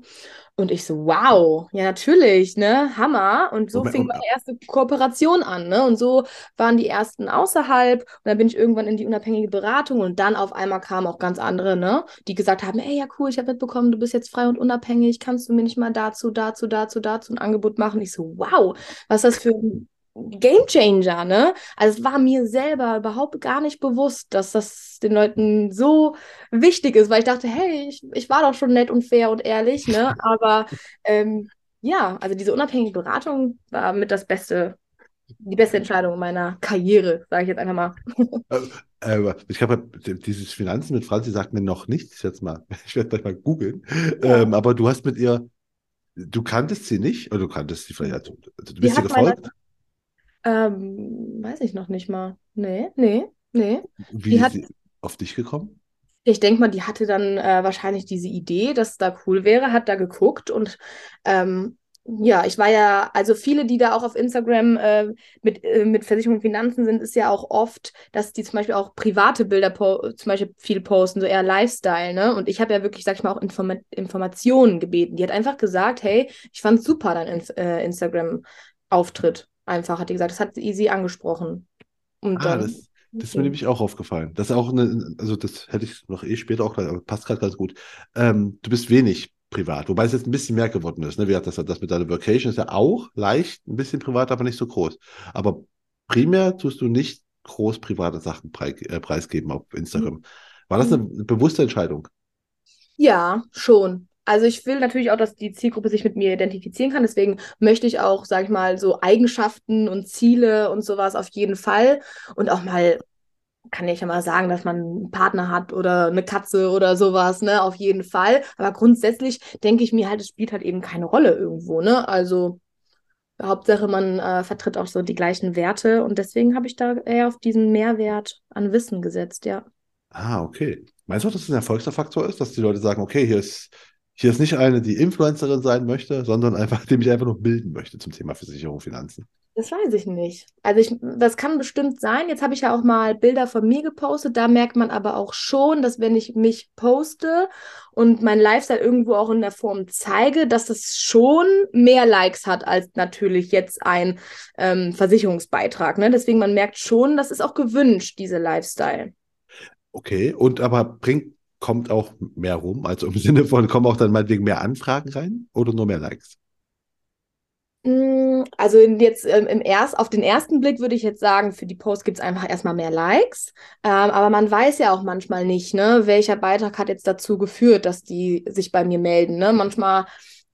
Und ich so, wow, ja, natürlich, ne? Hammer. Und so Moment, fing meine erste Kooperation an, ne? Und so waren die ersten außerhalb. Und dann bin ich irgendwann in die unabhängige Beratung und dann auf einmal kamen auch ganz andere, ne? Die gesagt haben, ey, ja, cool, ich habe mitbekommen, du bist jetzt frei und unabhängig. Kannst du mir nicht mal dazu, dazu, dazu, dazu ein Angebot machen? Ich so, wow, was ist das für ein Game Changer, ne? Also es war mir selber überhaupt gar nicht bewusst, dass das den Leuten so wichtig ist, weil ich dachte, hey, ich, ich war doch schon nett und fair und ehrlich, ne? [laughs] Aber ähm, ja, also diese unabhängige Beratung war mit das Beste, die beste Entscheidung meiner Karriere, sage ich jetzt einfach mal. [laughs] Äh, äh, ich glaube, dieses Finanzen mit Franzi sagt mir noch nichts. Jetzt mal, [laughs] ich werde gleich mal googeln. Ja. Ähm, aber du hast mit ihr, du kanntest sie nicht, oder du kanntest sie vielleicht, also du bist meine- gefolgt. Ähm, weiß ich noch nicht mal. Nee, nee, nee. Wie die ist hat- sie auf dich gekommen? Ich denke mal, die hatte dann äh, wahrscheinlich diese Idee, dass es da cool wäre, hat da geguckt und ähm, ja, ich war ja, also viele, die da auch auf Instagram äh, mit, äh, mit Versicherung und Finanzen sind, ist ja auch oft, dass die zum Beispiel auch private Bilder zum Beispiel viel posten, so eher Lifestyle, ne? Und ich habe ja wirklich, sag ich mal, auch Informa Informationen gebeten. Die hat einfach gesagt, hey, ich fand super dein Inf äh, Instagram-Auftritt. Einfach, hat die gesagt, das hat sie angesprochen. Und Ah, dann, das, das ist mir nämlich auch aufgefallen. Das ist auch eine, also das hätte ich noch eh später auch gleich, aber passt gerade ganz gut. Ähm, du bist wenig privat, wobei es jetzt ein bisschen mehr geworden ist. Ne? Wie gesagt, das, das mit deiner Vacation ist ja auch leicht, ein bisschen privat, aber nicht so groß. Aber primär tust du nicht groß private Sachen äh, preisgeben auf Instagram. War das eine bewusste Entscheidung? Ja, schon. Also ich will natürlich auch, dass die Zielgruppe sich mit mir identifizieren kann. Deswegen möchte ich auch, sag ich mal, so Eigenschaften und Ziele und sowas auf jeden Fall. Und auch mal, kann ich ja mal sagen, dass man einen Partner hat oder eine Katze oder sowas, ne? Auf jeden Fall. Aber grundsätzlich denke ich mir halt, es spielt halt eben keine Rolle irgendwo, ne? Also Hauptsache, man äh, vertritt auch so die gleichen Werte. Und deswegen habe ich da eher auf diesen Mehrwert an Wissen gesetzt, ja. Ah, okay. Meinst du, dass das ein Erfolgsfaktor ist, dass die Leute sagen, okay, hier ist, hier ist nicht eine, die Influencerin sein möchte, sondern einfach, die mich einfach nur bilden möchte zum Thema Versicherung, Finanzen? Das weiß ich nicht. Also ich, das kann bestimmt sein. Jetzt habe ich ja auch mal Bilder von mir gepostet. Da merkt man aber auch schon, dass wenn ich mich poste und mein Lifestyle irgendwo auch in der Form zeige, dass das schon mehr Likes hat als natürlich jetzt ein ähm, Versicherungsbeitrag. Ne? Deswegen man merkt schon, das ist auch gewünscht, diese Lifestyle. Okay, und aber bringt, kommt auch mehr rum, also im Sinne von, kommen auch dann meinetwegen mehr Anfragen rein oder nur mehr Likes? Mm, Also jetzt ähm, im erst, auf den ersten Blick würde ich jetzt sagen, für die Post gibt es einfach erstmal mehr Likes. Ähm, aber man weiß ja auch manchmal nicht, ne, welcher Beitrag hat jetzt dazu geführt, dass die sich bei mir melden. Ne? Manchmal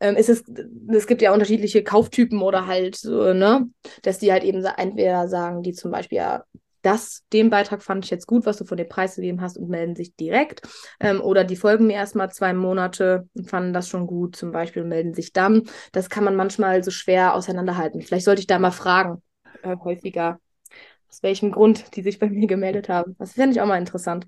ähm, ist es, es gibt ja unterschiedliche Kauftypen oder halt so, ne, dass die halt eben entweder sagen, die zum Beispiel ja, das, den Beitrag fand ich jetzt gut, was du von dem Preis gegeben hast und melden sich direkt. Ähm, oder die folgen mir erstmal zwei Monate und fanden das schon gut, zum Beispiel und melden sich dann. Das kann man manchmal so schwer auseinanderhalten. Vielleicht sollte ich da mal fragen, äh, häufiger, aus welchem Grund die sich bei mir gemeldet haben. Das fände ich auch mal interessant.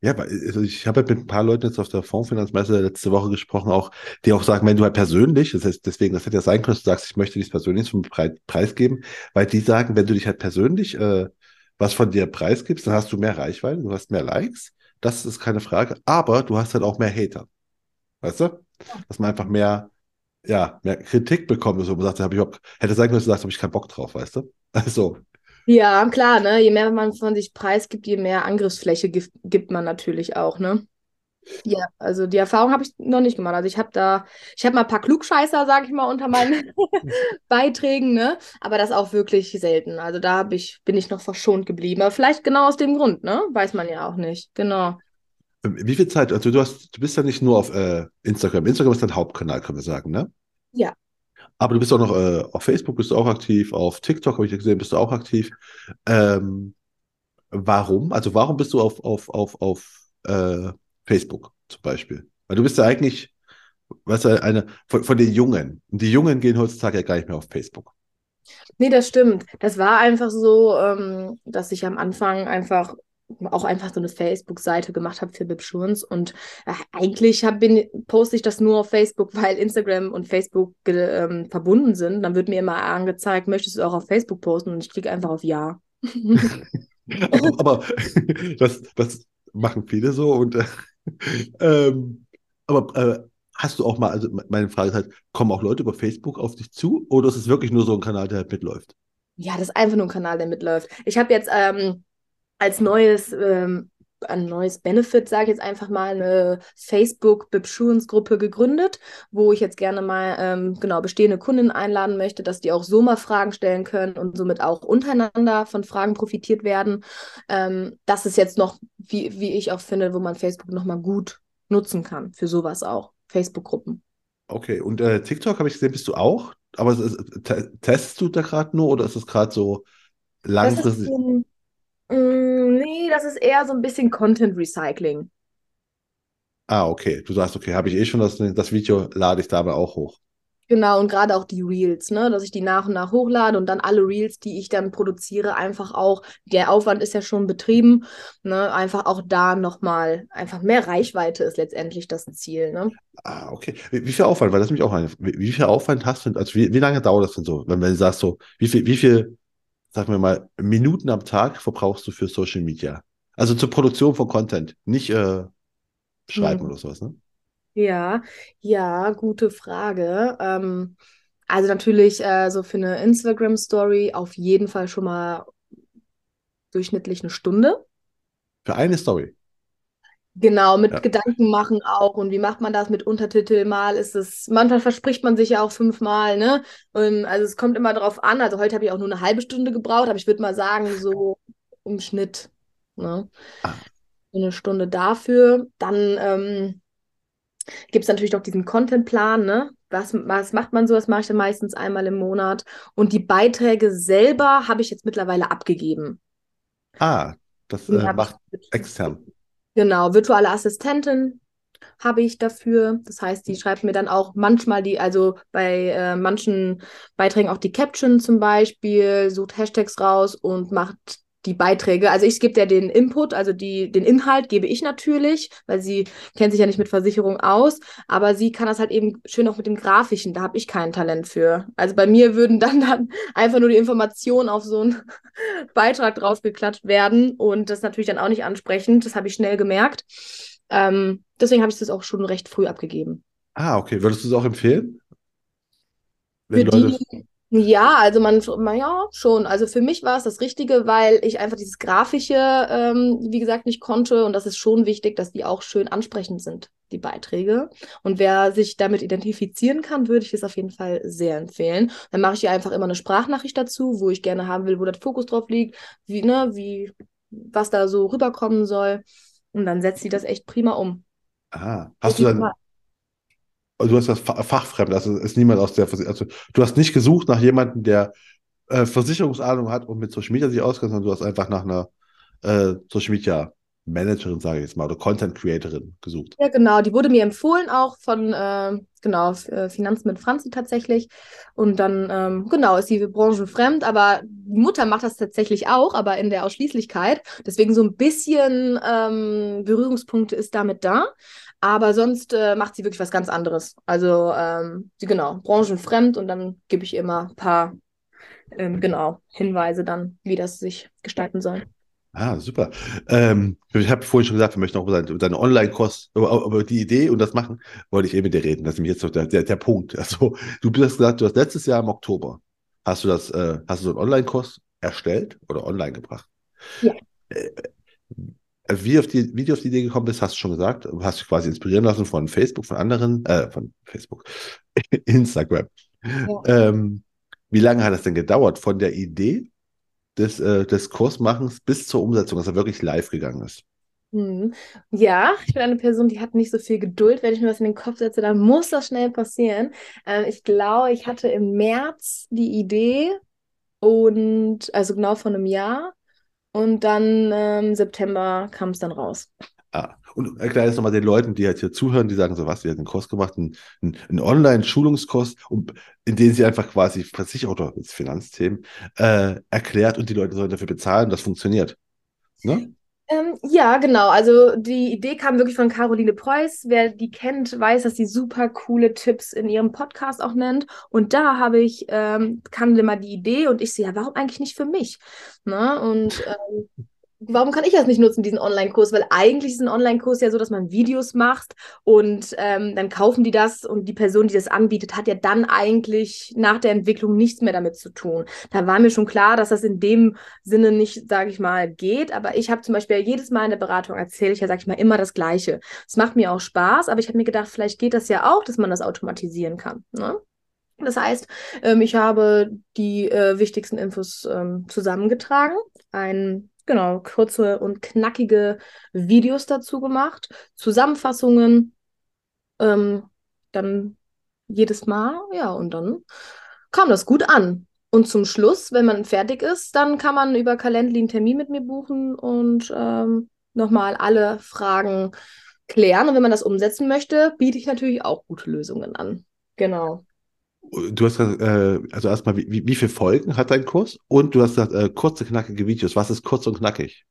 Ja, also ich habe halt mit ein paar Leuten jetzt auf der Fondsfinanzmesse letzte Woche gesprochen, auch, die auch sagen, wenn du halt persönlich, das heißt, deswegen, das hätte ja sein können, dass du sagst, ich möchte dies persönlich zum Pre Preis geben, weil die sagen, wenn du dich halt persönlich äh, was von dir preisgibst, dann hast du mehr Reichweite, du hast mehr Likes, das ist keine Frage, aber du hast halt auch mehr Hater. Weißt du? Dass man einfach mehr, ja, mehr Kritik bekommt, so man sagt, hab ich überhaupt, hätte sein können, dass du sagst, habe ich keinen Bock drauf, weißt du? [laughs] Also, Ja, klar, ne? Je mehr man von sich preisgibt, je mehr Angriffsfläche gibt, gibt man natürlich auch, ne? Ja, also die Erfahrung habe ich noch nicht gemacht. Also ich habe da, ich habe mal ein paar Klugscheißer, sage ich mal, unter meinen [laughs] Beiträgen, ne? Aber das auch wirklich selten. Also da hab ich, bin ich noch verschont geblieben. Aber vielleicht genau aus dem Grund, ne? Weiß man ja auch nicht. Genau. Wie viel Zeit? Also du hast, du bist ja nicht nur auf äh, Instagram. Instagram ist dein Hauptkanal, können wir sagen, ne? Ja. Aber du bist auch noch äh, auf Facebook, bist du auch aktiv, auf TikTok habe ich gesehen, bist du auch aktiv. Ähm, warum? Also warum bist du auf, auf, auf, auf äh, Facebook zum Beispiel? Weil du bist ja eigentlich, weißt du, eine von, von den Jungen. Und die Jungen gehen heutzutage ja gar nicht mehr auf Facebook. Nee, das stimmt. Das war einfach so, ähm, dass ich am Anfang einfach auch einfach so eine Facebook-Seite gemacht habe für Bibschurns und äh, eigentlich hab, bin, poste ich das nur auf Facebook, weil Instagram und Facebook ähm, verbunden sind. Dann wird mir immer angezeigt, möchtest du auch auf Facebook posten und ich klicke einfach auf Ja. [laughs] [laughs] aber, aber [laughs] das, das machen viele so und äh, [laughs] ähm, aber äh, hast du auch mal, also meine Frage ist halt, kommen auch Leute über Facebook auf dich zu oder ist es wirklich nur so ein Kanal, der halt mitläuft? Ja, das ist einfach nur ein Kanal, der mitläuft. Ich habe jetzt ähm, als neues, ähm, ein neues Benefit, sage ich jetzt einfach mal, eine Facebook-Bibschuens-Gruppe gegründet, wo ich jetzt gerne mal ähm, genau bestehende Kunden einladen möchte, dass die auch so mal Fragen stellen können und somit auch untereinander von Fragen profitiert werden. Ähm, das ist jetzt noch, wie, wie ich auch finde, wo man Facebook nochmal gut nutzen kann für sowas auch. Facebook-Gruppen. Okay, und äh, TikTok habe ich gesehen, bist du auch? Aber testest du da gerade nur oder ist es gerade so langfristig? Das ist, Mm, nee, das ist eher so ein bisschen Content Recycling. Ah, okay. Du sagst, okay, habe ich eh schon das, das Video, lade ich dabei auch hoch. Genau, und gerade auch die Reels, ne, dass ich die nach und nach hochlade und dann alle Reels, die ich dann produziere, einfach auch, der Aufwand ist ja schon betrieben, ne, einfach auch da nochmal, einfach mehr Reichweite ist letztendlich das Ziel, ne? Ah, okay. Wie, wie viel Aufwand, weil das mich auch eine, wie, wie, viel Aufwand hast du, also wie, wie lange dauert das denn so, wenn, wenn du sagst so, wie viel, wie viel sagen wir mal, Minuten am Tag verbrauchst du für Social Media? Also zur Produktion von Content, nicht äh, schreiben hm. oder sowas, ne? Ja, ja, gute Frage. Ähm, also natürlich äh, so für eine Instagram-Story auf jeden Fall schon mal durchschnittlich eine Stunde. Für eine Story? Genau, mit ja. Gedanken machen auch. Und wie macht man das mit Untertitel? Mal ist es, manchmal verspricht man sich ja auch fünfmal, ne? Und also es kommt immer darauf an. Also heute habe ich auch nur eine halbe Stunde gebraucht, aber ich würde mal sagen, so im Schnitt, ne? Ah. Eine Stunde dafür. Dann ähm, gibt es natürlich noch diesen Contentplan, ne? Was, was macht man so? Das mache ich dann meistens einmal im Monat. Und die Beiträge selber habe ich jetzt mittlerweile abgegeben. Ah, das äh, macht extern. Genau, virtuelle Assistentin habe ich dafür. Das heißt, die schreibt mir dann auch manchmal die, also bei äh, manchen Beiträgen auch die Caption zum Beispiel, sucht Hashtags raus und macht die Beiträge. Also ich gebe der den Input, also die, den Inhalt gebe ich natürlich, weil sie kennt sich ja nicht mit Versicherung aus, aber sie kann das halt eben schön auch mit dem Grafischen, da habe ich kein Talent für. Also bei mir würden dann, dann einfach nur die Informationen auf so einen [laughs] Beitrag draufgeklatscht werden und das natürlich dann auch nicht ansprechend, das habe ich schnell gemerkt. Ähm, deswegen habe ich das auch schon recht früh abgegeben. Ah, okay. Würdest du es auch empfehlen? Wenn für Leute... die, ja, also man, ja, schon. Also für mich war es das Richtige, weil ich einfach dieses Grafische, ähm, wie gesagt, nicht konnte. Und das ist schon wichtig, dass die auch schön ansprechend sind, die Beiträge. Und wer sich damit identifizieren kann, würde ich es auf jeden Fall sehr empfehlen. Dann mache ich hier einfach immer eine Sprachnachricht dazu, wo ich gerne haben will, wo der Fokus drauf liegt, wie, ne, wie, was da so rüberkommen soll. Und dann setzt sie das echt prima um. Ah, hast du dann, du hast das fachfremd, also ist niemand aus der Versicherung. Also du hast nicht gesucht nach jemandem, der äh, Versicherungsahnung hat und mit Social Media sich auskennt, sondern du hast einfach nach einer äh, Social Media Managerin, sage ich jetzt mal, oder Content Creatorin gesucht. Ja, genau. Die wurde mir empfohlen auch von, äh, genau, äh, Finanzen mit Franzi tatsächlich. Und dann, ähm, genau, ist sie branchenfremd, aber die Mutter macht das tatsächlich auch, aber in der Ausschließlichkeit. Deswegen so ein bisschen ähm, Berührungspunkte ist damit da. Aber sonst äh, macht sie wirklich was ganz anderes. Also, ähm, sie, genau, branchenfremd und dann gebe ich immer ein paar, ähm, genau, Hinweise dann, wie das sich gestalten soll. Ah, super. Ähm, ich habe vorhin schon gesagt, wir möchten auch über deinen deine Online-Kurs, über, über, die Idee und das machen, wollte ich eben mit dir reden. Das ist nämlich jetzt so der, der, der Punkt. Also, du hast gesagt, du hast letztes Jahr im Oktober, hast du das, äh, hast du so einen Online-Kurs erstellt oder online gebracht? Ja. Äh, Wie, auf die, wie du auf die Idee gekommen bist, hast du schon gesagt. Hast dich quasi inspirieren lassen von Facebook, von anderen, äh, von Facebook, [laughs] Instagram. Ja. Ähm, wie lange hat das denn gedauert von der Idee des, äh, des Kursmachens bis zur Umsetzung, dass er wirklich live gegangen ist? Hm. Ja, ich bin eine Person, die hat nicht so viel Geduld. Wenn ich mir was in den Kopf setze, dann muss das schnell passieren. Ähm, ich glaube, ich hatte im März die Idee und also genau vor einem Jahr und dann ähm, September kam es dann raus. Ah, und erklär jetzt nochmal den Leuten, die halt hier zuhören, die sagen so, was, wir haben einen Kurs gemacht, einen, einen Online-Schulungskurs, in dem sie einfach quasi Versicherung oder Finanzthemen äh, erklärt und die Leute sollen dafür bezahlen, das funktioniert. Ne? Ähm, ja, genau. Also die Idee kam wirklich von Caroline Preuß. Wer die kennt, weiß, dass sie super coole Tipps in ihrem Podcast auch nennt. Und da habe ich, ähm, kam immer die Idee und ich sehe, ja, warum eigentlich nicht für mich? Ne? Und ähm, warum kann ich das nicht nutzen, diesen Online-Kurs? Weil eigentlich ist ein Online-Kurs ja so, dass man Videos macht und ähm, dann kaufen die das und die Person, die das anbietet, hat ja dann eigentlich nach der Entwicklung nichts mehr damit zu tun. Da war mir schon klar, dass das in dem Sinne nicht, sage ich mal, geht. Aber ich habe zum Beispiel jedes Mal in der Beratung erzähle ich ja, sage ich mal, immer das Gleiche. Es macht mir auch Spaß, aber ich habe mir gedacht, vielleicht geht das ja auch, dass man das automatisieren kann. Ne? Das heißt, ähm, ich habe die äh, wichtigsten Infos ähm, zusammengetragen, ein genau, kurze und knackige Videos dazu gemacht, Zusammenfassungen, ähm, dann jedes Mal, ja, und dann kam das gut an. Und zum Schluss, wenn man fertig ist, dann kann man über Calendly einen Termin mit mir buchen und ähm, nochmal alle Fragen klären. Und wenn man das umsetzen möchte, biete ich natürlich auch gute Lösungen an. Genau. Du hast gesagt, äh, also erstmal, wie, wie, viele Folgen hat dein Kurs? Und du hast gesagt, äh, kurze, knackige Videos. Was ist kurz und knackig?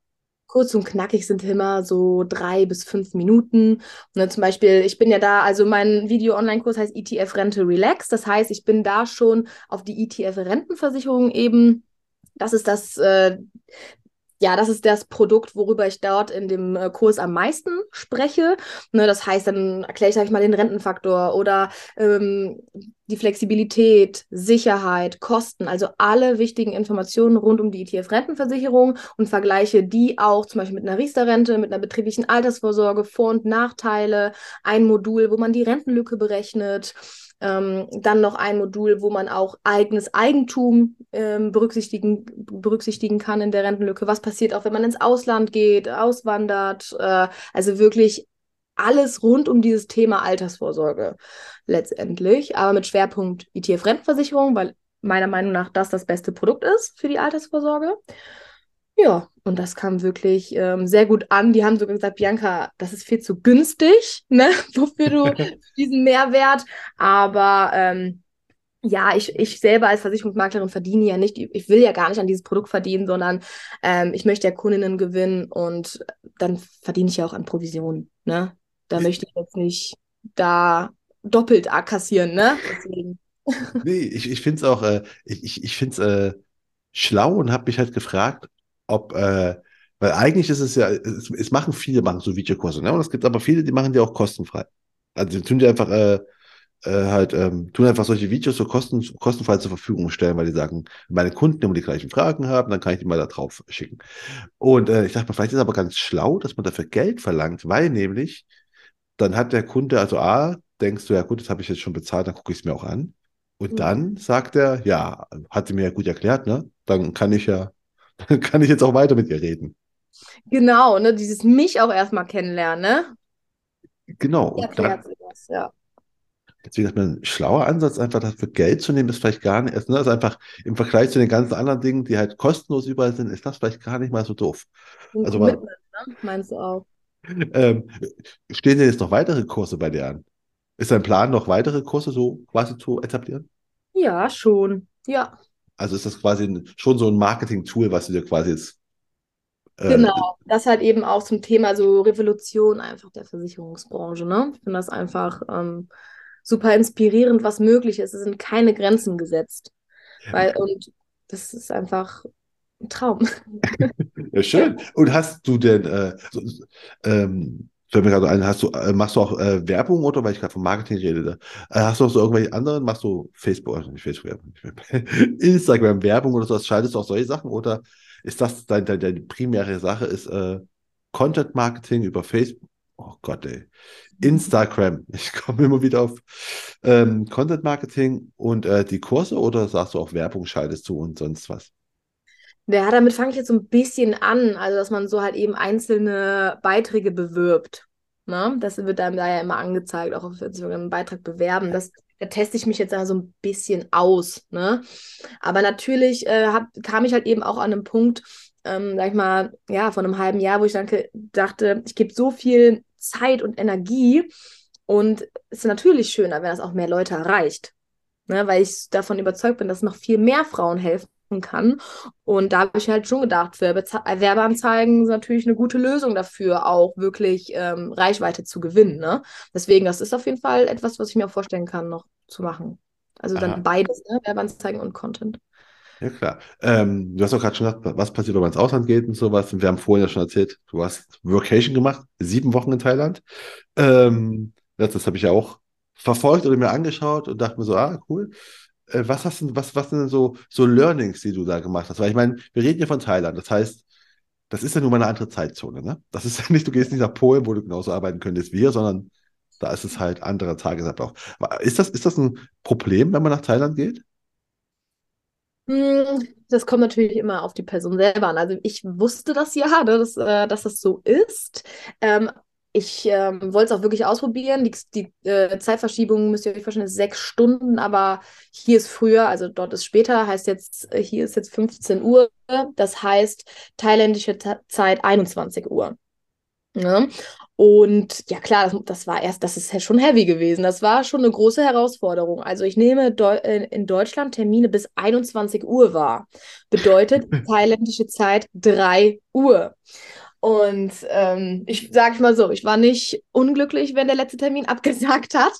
Kurz und knackig sind immer so drei bis fünf Minuten. Ne, zum Beispiel, ich bin ja da, also mein Video-Online-Kurs heißt ETF Rente Relax. Das heißt, ich bin da schon auf die ETF-Rentenversicherung eben. Das ist das, äh, ja, das ist das Produkt, worüber ich dort in dem äh, Kurs am meisten spreche. Ne, das heißt, dann erkläre ich, sag ich mal, den Rentenfaktor oder ähm, die Flexibilität, Sicherheit, Kosten, also alle wichtigen Informationen rund um die ETF-Rentenversicherung und vergleiche die auch zum Beispiel mit einer Riester-Rente, mit einer betrieblichen Altersvorsorge, Vor- und Nachteile, ein Modul, wo man die Rentenlücke berechnet ähm, dann noch ein Modul, wo man auch eigenes Eigentum ähm, berücksichtigen, berücksichtigen kann in der Rentenlücke. Was passiert auch, wenn man ins Ausland geht, auswandert? Äh, also wirklich alles rund um dieses Thema Altersvorsorge letztendlich, aber mit Schwerpunkt ETF-Rentenversicherung, weil meiner Meinung nach das das beste Produkt ist für die Altersvorsorge. Ja, und das kam wirklich ähm, sehr gut an. Die haben sogar gesagt, Bianca, das ist viel zu günstig, ne, [laughs] wofür du [laughs] diesen Mehrwert. Aber ähm, ja, ich, ich selber als Versicherungsmaklerin verdiene ja nicht, ich will ja gar nicht an dieses Produkt verdienen, sondern ähm, ich möchte ja Kundinnen gewinnen und dann verdiene ich ja auch an Provisionen. Ne? Da möchte ich jetzt nicht da doppelt kassieren, ne? Deswegen. Nee, ich, ich finde es auch, äh, ich, ich finde es äh, schlau und habe mich halt gefragt, ob, äh, weil eigentlich ist es ja, es, es machen viele machen so Videokurse, ne? Und es gibt aber viele, die machen die auch kostenfrei. Also die tun die einfach äh, äh, halt, ähm, tun einfach solche Videos so kosten, kostenfrei zur Verfügung stellen, weil die sagen, meine Kunden immer die gleichen Fragen haben, dann kann ich die mal da drauf schicken. Und äh, ich dachte mal, vielleicht ist es aber ganz schlau, dass man dafür Geld verlangt, weil nämlich dann hat der Kunde, also A, denkst du, ja gut, das habe ich jetzt schon bezahlt, dann gucke ich es mir auch an. Und mhm. dann sagt er, ja, hat sie mir ja gut erklärt, ne? Dann kann ich ja [laughs] kann ich jetzt auch weiter mit ihr reden. Genau, ne, dieses mich auch erstmal kennenlernen, ne? Genau. Und sie das, ja. Deswegen ist ein schlauer Ansatz, einfach dafür Geld zu nehmen, ist vielleicht gar nicht, ne? also einfach im Vergleich zu den ganzen anderen Dingen, die halt kostenlos überall sind, ist das vielleicht gar nicht mal so doof. Also mal, ne? Meinst du auch? [laughs] Ähm, stehen denn jetzt noch weitere Kurse bei dir an? Ist dein Plan, noch weitere Kurse so quasi zu etablieren? Ja, schon. Ja. Also ist das quasi schon so ein Marketing-Tool, was du dir quasi jetzt. Äh, genau, das halt eben auch zum Thema so Revolution einfach der Versicherungsbranche. Ne? Ich finde das einfach ähm, super inspirierend, was möglich ist. Es sind keine Grenzen gesetzt. Weil, und das ist einfach ein Traum. [laughs] ja, schön. Und hast du denn, äh, so, ähm, fällt mir gerade ein, hast du, äh, machst du auch äh, Werbung oder weil ich gerade vom Marketing rede, äh, hast du auch so irgendwelche anderen, machst du Facebook, also nicht Facebook, [laughs] Instagram Werbung oder sowas, schaltest du auch solche Sachen oder ist das deine dein, deine primäre Sache, ist äh, Content Marketing über Facebook. Oh Gott, ey. Instagram. [laughs] Ich komme immer wieder auf ähm, Content Marketing und äh, die Kurse oder sagst du auch Werbung schaltest du und sonst was? Ja, damit fange ich jetzt so ein bisschen an, also dass man so halt eben einzelne Beiträge bewirbt. Ne? Das wird einem da ja immer angezeigt, auch auf Instagram einen Beitrag bewerben. Das, da teste ich mich jetzt so ein bisschen aus. Ne? Aber natürlich äh, hab, kam ich halt eben auch an einem Punkt, ähm, sag ich mal, ja, vor einem halben Jahr, wo ich danke, dachte, ich gebe so viel Zeit und Energie und es ist natürlich schöner, wenn das auch mehr Leute erreicht. Ne? Weil ich davon überzeugt bin, dass noch viel mehr Frauen helfen kann. Und da habe ich halt schon gedacht, für Werbeanzeigen ist natürlich eine gute Lösung dafür, auch wirklich ähm, Reichweite zu gewinnen. Ne? Deswegen, das ist auf jeden Fall etwas, was ich mir auch vorstellen kann, noch zu machen. Also dann Aha. beides, ne? Werbeanzeigen und Content. Ja, klar. Ähm, du hast auch gerade schon gesagt, was passiert, wenn man ins Ausland geht und sowas. Und wir haben vorhin ja schon erzählt, du hast Vacation gemacht, sieben Wochen in Thailand. Ähm, das, das habe ich ja auch verfolgt oder mir angeschaut und dachte mir so, ah, cool. Äh, was hast du, was, was sind denn so, so Learnings, die du da gemacht hast? Weil ich meine, wir reden hier von Thailand. Das heißt, das ist ja nun mal eine andere Zeitzone, ne? Das ist [laughs] ja nicht, du gehst nicht nach Polen, wo du genauso arbeiten könntest wie hier, sondern da ist es halt anderer Tagesablauf. Ist das, ist das ein Problem, wenn man nach Thailand geht? Hm, das kommt natürlich immer auf die Person selber an. Also ich wusste das ja, ne, dass, äh, dass das so ist. Ähm, ich ähm, wollte es auch wirklich ausprobieren. Die, die äh, Zeitverschiebung müsst ihr euch vorstellen, ist sechs Stunden, aber hier ist früher, also dort ist später, heißt jetzt, äh, hier ist jetzt 15 Uhr. Das heißt thailändische Ta Zeit 21 Uhr. Ne? Und ja, klar, das, das, war erst, das ist schon heavy gewesen. Das war schon eine große Herausforderung. Also ich nehme Deu in Deutschland Termine bis 21 Uhr wahr. Bedeutet [laughs] thailändische Zeit 3 Uhr. Und ähm, ich sage mal so, ich war nicht unglücklich, wenn der letzte Termin [laughs] abgesagt hat.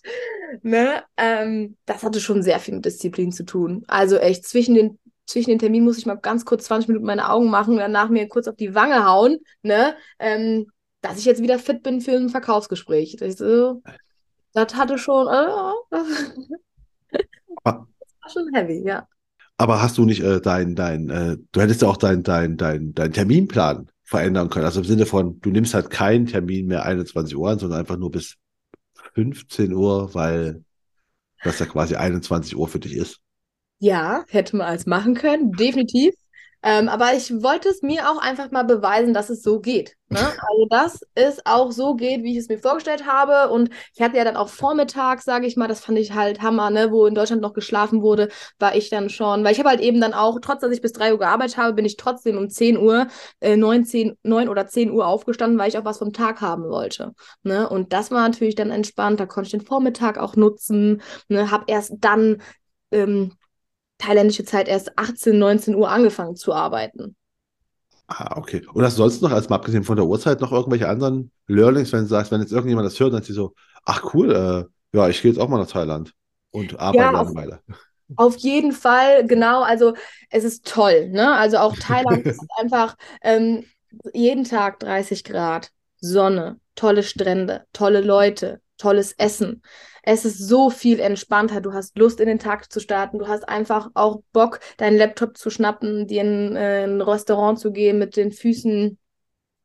Ne? Ähm, das hatte schon sehr viel mit Disziplin zu tun. Also echt, zwischen den, zwischen den Terminen muss ich mal ganz kurz 20 Minuten meine Augen machen, danach mir kurz auf die Wange hauen. Ne? Ähm, dass ich jetzt wieder fit bin für ein Verkaufsgespräch. Das, äh, das hatte schon. Äh, [laughs] das war schon heavy, ja. Aber hast du nicht äh, dein, dein, äh, du hättest ja auch deinen dein, dein, dein Terminplan verändern können. Also im Sinne von, du nimmst halt keinen Termin mehr 21 Uhr an, sondern einfach nur bis 15 Uhr, weil das ja quasi 21 Uhr für dich ist. Ja, hätte man als machen können, definitiv. Ähm, aber ich wollte es mir auch einfach mal beweisen, dass es so geht. Ne? [laughs] Also, dass es auch so geht, wie ich es mir vorgestellt habe. Und ich hatte ja dann auch vormittags, sage ich mal, das fand ich halt Hammer, ne? wo in Deutschland noch geschlafen wurde, war ich dann schon, weil ich habe halt eben dann auch, trotz dass ich bis 3 Uhr gearbeitet habe, bin ich trotzdem um 10 Uhr, äh, 9, 10, 9 oder 10 Uhr aufgestanden, weil ich auch was vom Tag haben wollte. Ne? Und das war natürlich dann entspannt, da konnte ich den Vormittag auch nutzen, ne? habe erst dann ähm, thailändische Zeit erst 18, 19 Uhr angefangen zu arbeiten. Ah, okay. Und hast du sonst noch, als mal abgesehen von der Uhrzeit, noch irgendwelche anderen Learnings, wenn du sagst, wenn jetzt irgendjemand das hört, dann ist sie so, ach cool, äh, ja, ich gehe jetzt auch mal nach Thailand und arbeite ja, eine Weile. Auf jeden Fall, genau. Also es ist toll, ne? Also auch [laughs] Thailand ist einfach ähm, jeden Tag 30 Grad, Sonne, tolle Strände, tolle Leute, tolles Essen. Es ist so viel entspannter. Du hast Lust, in den Tag zu starten. Du hast einfach auch Bock, deinen Laptop zu schnappen, dir in, äh, ein Restaurant zu gehen mit den Füßen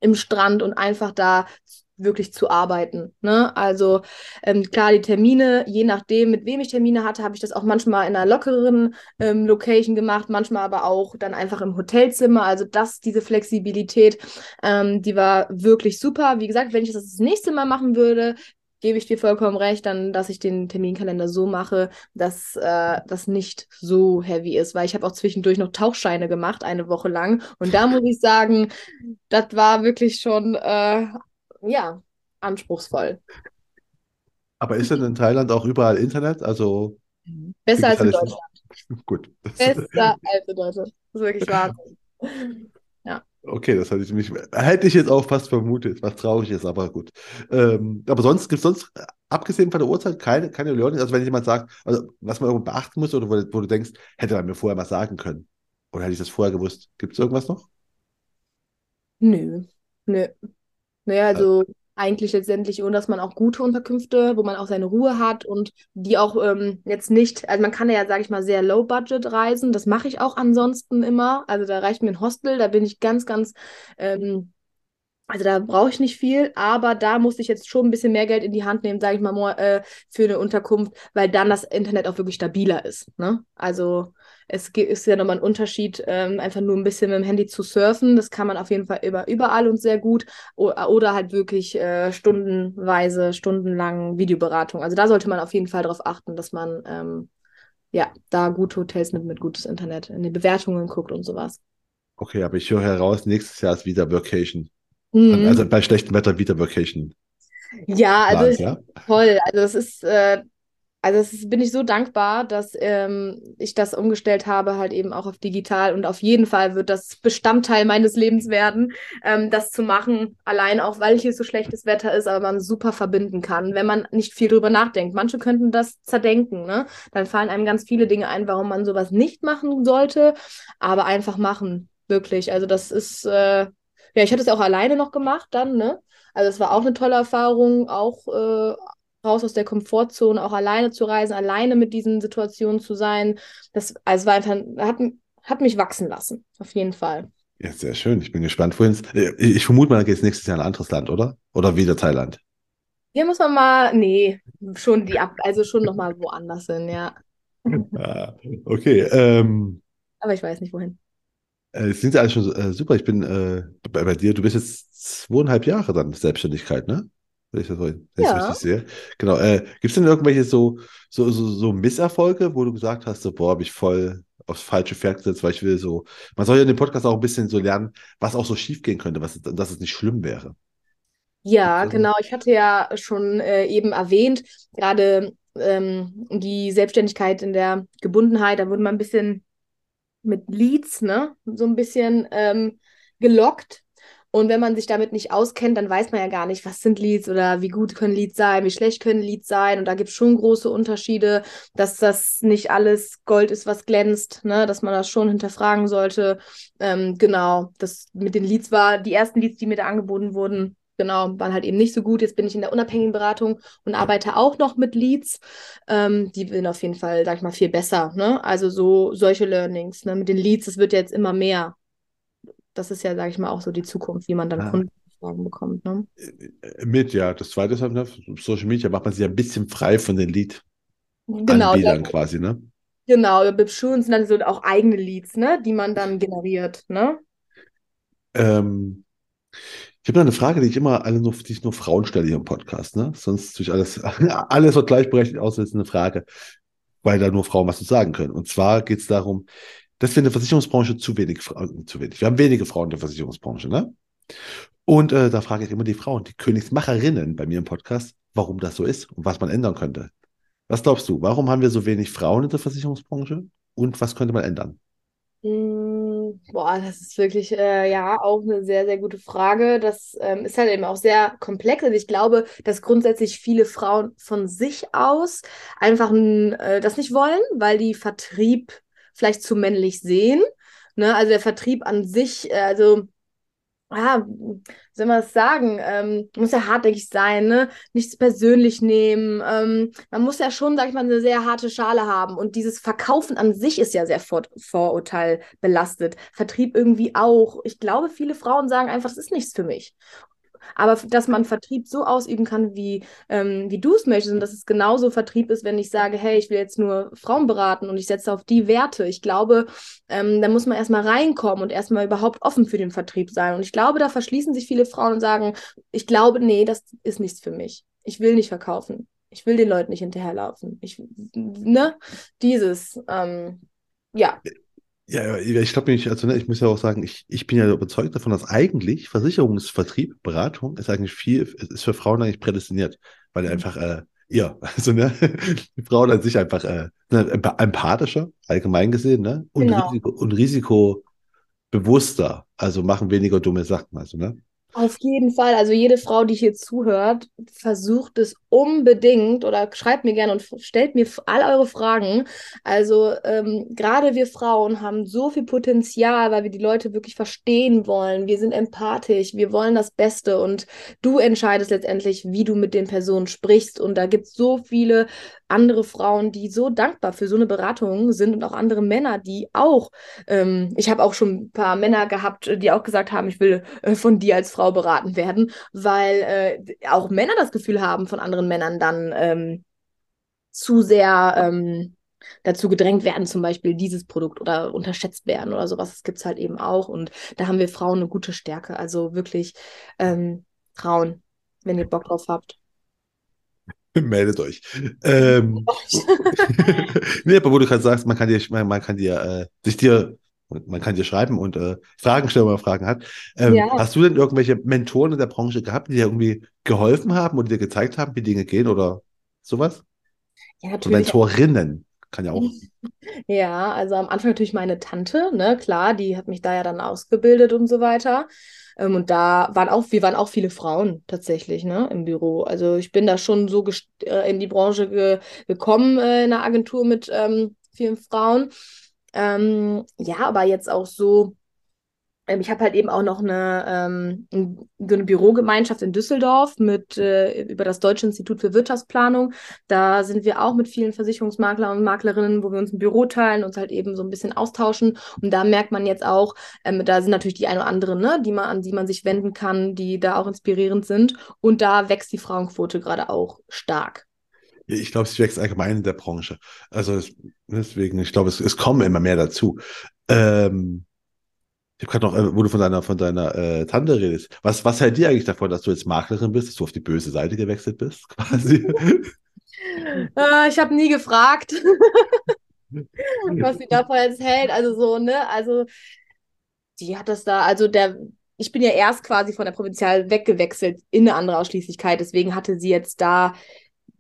im Strand und einfach da wirklich zu arbeiten. Ne? Also ähm, klar, die Termine, je nachdem, mit wem ich Termine hatte, habe ich das auch manchmal in einer lockeren ähm, Location gemacht, manchmal aber auch dann einfach im Hotelzimmer. Also das, diese Flexibilität, ähm, die war wirklich super. Wie gesagt, wenn ich das das nächste Mal machen würde, gebe ich dir vollkommen recht, dann, dass ich den Terminkalender so mache, dass äh, das nicht so heavy ist, weil ich habe auch zwischendurch noch Tauchscheine gemacht, eine Woche lang. Und da muss ich sagen, das war wirklich schon, äh, ja, anspruchsvoll. Aber ist denn in Thailand auch überall Internet? Also besser als in Deutschland. [laughs] Gut. Besser als in Deutschland. Das ist wirklich [laughs] Wahnsinn. Okay, das hätte ich mich, hätte ich jetzt auch fast vermutet, was traurig ist, aber gut. Ähm, aber sonst gibt es sonst, abgesehen von der Uhrzeit, keine, keine Learning. Also wenn jemand sagt, also was man irgendwo beachten muss oder wo, wo, du denkst, hätte man mir vorher mal sagen können. Oder hätte ich das vorher gewusst? Gibt es irgendwas noch? Nö. Nö. Naja, also eigentlich letztendlich, und dass man auch gute Unterkünfte, wo man auch seine Ruhe hat und die auch ähm, jetzt nicht, also man kann ja, sage ich mal, sehr low budget reisen. Das mache ich auch ansonsten immer. Also da reicht mir ein Hostel, da bin ich ganz, ganz ähm, Also da brauche ich nicht viel, aber da muss ich jetzt schon ein bisschen mehr Geld in die Hand nehmen, sage ich mal, äh, für eine Unterkunft, weil dann das Internet auch wirklich stabiler ist. Ne? Also es ist ja nochmal ein Unterschied, ähm, einfach nur ein bisschen mit dem Handy zu surfen. Das kann man auf jeden Fall über, überall und sehr gut. oder halt wirklich äh, stundenweise, stundenlang Videoberatung. Also da sollte man auf jeden Fall darauf achten, dass man ähm, ja da gute Hotels nimmt mit gutes Internet, in die Bewertungen guckt und sowas. Okay, aber ich höre heraus, nächstes Jahr ist wieder Vacation. Mhm. Also bei schlechtem Wetter wieder Vacation. Ja, also Plan, ja? toll. Also das ist, äh, also das bin ich so dankbar, dass ähm, ich das umgestellt habe, halt eben auch auf digital. Und auf jeden Fall wird das Bestandteil meines Lebens werden, ähm, das zu machen, allein auch, weil hier so schlechtes Wetter ist, aber man super verbinden kann, wenn man nicht viel drüber nachdenkt. Manche könnten das zerdenken, ne? Dann fallen einem ganz viele Dinge ein, warum man sowas nicht machen sollte, aber einfach machen, wirklich. Also das ist, äh, ja, ich hatte es auch alleine noch gemacht dann, ne? Also es war auch eine tolle Erfahrung, auch äh, raus aus der Komfortzone, auch alleine zu reisen, alleine mit diesen Situationen zu sein. Das also war einfach, hat, hat mich wachsen lassen, auf jeden Fall. Ja, sehr schön. Ich bin gespannt, wohin es. Äh, ich vermute mal, da geht es nächstes Jahr in ein anderes Land, oder? Oder wieder Thailand? Hier muss man mal, nee, schon die ab, also schon nochmal woanders hin, ja. [laughs] Ah, okay. Ähm, Aber ich weiß nicht wohin. Äh, es sind ja alles schon äh, super. Ich bin äh, bei, bei, dir, du bist jetzt zweieinhalb Jahre dann Selbstständigkeit, ne? Wenn ich das ja. richtig sehe. Genau. Äh, Gibt es denn irgendwelche so, so, so, so Misserfolge, wo du gesagt hast, so, boah, habe ich voll aufs falsche Pferd gesetzt, weil ich will so, man soll ja in dem Podcast auch ein bisschen so lernen, was auch so schief gehen könnte, was, dass es nicht schlimm wäre. Ja, genau. Ich hatte ja schon äh, eben erwähnt, gerade ähm, die Selbstständigkeit in der Gebundenheit, da wurde man ein bisschen mit Leads, ne, so ein bisschen ähm, gelockt. Und wenn man sich damit nicht auskennt, dann weiß man ja gar nicht, was sind Leads oder wie gut können Leads sein, wie schlecht können Leads sein. Und da gibt es schon große Unterschiede, dass das nicht alles Gold ist, was glänzt, ne? dass man das schon hinterfragen sollte. Ähm, genau, das mit den Leads war, die ersten Leads, die mir da angeboten wurden, genau, waren halt eben nicht so gut. Jetzt bin ich in der unabhängigen Beratung und arbeite auch noch mit Leads. Ähm, die sind auf jeden Fall, sag ich mal, viel besser. Ne? Also so solche Learnings ne? mit den Leads, das wird jetzt immer mehr. Das ist ja, sag ich mal, auch so die Zukunft, wie man dann ah. Kundenfragen bekommt. Ne? Äh, mit, ja. Das zweite ist halt, ne, Social Media macht man sich ein bisschen frei von den Lead. Genau. Anbietern quasi, ne? Genau, Bibschulen sind dann so auch eigene Leads, ne, die man dann generiert, ne? Ähm, ich habe noch eine Frage, die ich immer alle nur, die ich nur Frauen stelle hier im Podcast, ne? Sonst durch alles, [laughs] alles wird gleichberechtigt, außer ist eine Frage, weil da nur Frauen was zu sagen können. Und zwar geht es darum, dass wir in der Versicherungsbranche zu wenig Frauen, zu wenig, wir haben wenige Frauen in der Versicherungsbranche, ne? Und äh, da frage ich immer die Frauen, die Königsmacherinnen bei mir im Podcast, warum das so ist und was man ändern könnte. Was glaubst du, warum haben wir so wenig Frauen in der Versicherungsbranche und was könnte man ändern? Mm, boah, das ist wirklich, äh, ja, auch eine sehr, sehr gute Frage. Das ähm, ist halt eben auch sehr komplex. Und ich glaube, dass grundsätzlich viele Frauen von sich aus einfach äh, das nicht wollen, weil die Vertrieb vielleicht zu männlich sehen. Ne? Also der Vertrieb an sich, äh, also ja, soll man das sagen, ähm, muss ja hartnäckig sein, ne? Nichts persönlich nehmen. Ähm, man muss ja schon, sag ich mal, eine sehr harte Schale haben. Und dieses Verkaufen an sich ist ja sehr vor Vorurteil belastet. Vertrieb irgendwie auch. Ich glaube, viele Frauen sagen einfach, das ist nichts für mich. Aber dass man Vertrieb so ausüben kann, wie, ähm, wie du es möchtest und dass es genauso Vertrieb ist, wenn ich sage, hey, ich will jetzt nur Frauen beraten und ich setze auf die Werte. Ich glaube, ähm, da muss man erstmal reinkommen und erstmal überhaupt offen für den Vertrieb sein. Und ich glaube, da verschließen sich viele Frauen und sagen, ich glaube, nee, das ist nichts für mich. Ich will nicht verkaufen. Ich will den Leuten nicht hinterherlaufen. Ich, ne, dieses, ähm, ja. Ja, ich glaube nicht, also ne, ich muss ja auch sagen, ich, ich bin ja überzeugt davon, dass eigentlich Versicherungsvertrieb, Beratung ist eigentlich viel, ist für Frauen eigentlich prädestiniert, weil mhm. einfach, äh, ja, [laughs] also ne, die Frauen an sich einfach äh, ne, empathischer, allgemein gesehen, ne? Und, genau. Risiko, und risikobewusster, also machen weniger dumme Sachen, also, ne? Auf jeden Fall. Also jede Frau, die hier zuhört, versucht es unbedingt oder schreibt mir gerne und stellt mir all eure Fragen. Also ähm, gerade wir Frauen haben so viel Potenzial, weil wir die Leute wirklich verstehen wollen. Wir sind empathisch, wir wollen das Beste und du entscheidest letztendlich, wie du mit den Personen sprichst. Und da gibt es so viele andere Frauen, die so dankbar für so eine Beratung sind und auch andere Männer, die auch, ähm, ich habe auch schon ein paar Männer gehabt, die auch gesagt haben, ich will äh, von dir als Frau beraten werden, weil äh, auch Männer das Gefühl haben, von anderen Männern dann ähm, zu sehr ähm, dazu gedrängt werden, zum Beispiel dieses Produkt oder unterschätzt werden oder sowas. Das gibt es halt eben auch. Und da haben wir Frauen eine gute Stärke. Also wirklich ähm, Frauen, wenn ihr Bock drauf habt. [laughs] Meldet euch. Ähm, [laughs] [laughs] nee, aber wo du gerade sagst, man kann dir, man, man kann dir, äh, sich dir, man kann dir schreiben und äh, Fragen stellen, wenn man Fragen hat. Ähm, ja. Hast du denn irgendwelche Mentoren in der Branche gehabt, die dir irgendwie geholfen haben oder dir gezeigt haben, wie Dinge gehen oder sowas? Ja, natürlich. Mentorinnen kann ja auch. [laughs] Ja, also am Anfang natürlich meine Tante, ne, klar, die hat mich da ja dann ausgebildet und so weiter. Ähm, und da waren auch, wir waren auch viele Frauen tatsächlich, ne, im Büro. Also ich bin da schon so äh, in die Branche ge gekommen, äh, in der Agentur mit ähm, vielen Frauen. Ähm, ja, aber jetzt auch so ähm, ich habe halt eben auch noch eine, ähm, eine Bürogemeinschaft in Düsseldorf mit äh, über das Deutsche Institut für Wirtschaftsplanung. Da sind wir auch mit vielen Versicherungsmaklern und Maklerinnen, wo wir uns ein Büro teilen, uns halt eben so ein bisschen austauschen. Und da merkt man jetzt auch, ähm, da sind natürlich die ein oder anderen, ne, die man, an die man sich wenden kann, die da auch inspirierend sind. Und da wächst die Frauenquote gerade auch stark. Ich glaube, es wächst allgemein in der Branche. Also es, deswegen, ich glaube, es, es kommen immer mehr dazu. Ähm, ich habe gerade noch, äh, wo du von deiner, von deiner äh, Tante redest. Was, was hält dir eigentlich davon, dass du jetzt Maklerin bist, dass du auf die böse Seite gewechselt bist, [laughs] quasi? äh, ich habe nie gefragt, [laughs] was sie davon jetzt hält. Also so, ne? Also, die hat das da, also der, ich bin ja erst quasi von der Provinzial weggewechselt in eine andere Ausschließlichkeit. Deswegen hatte sie jetzt da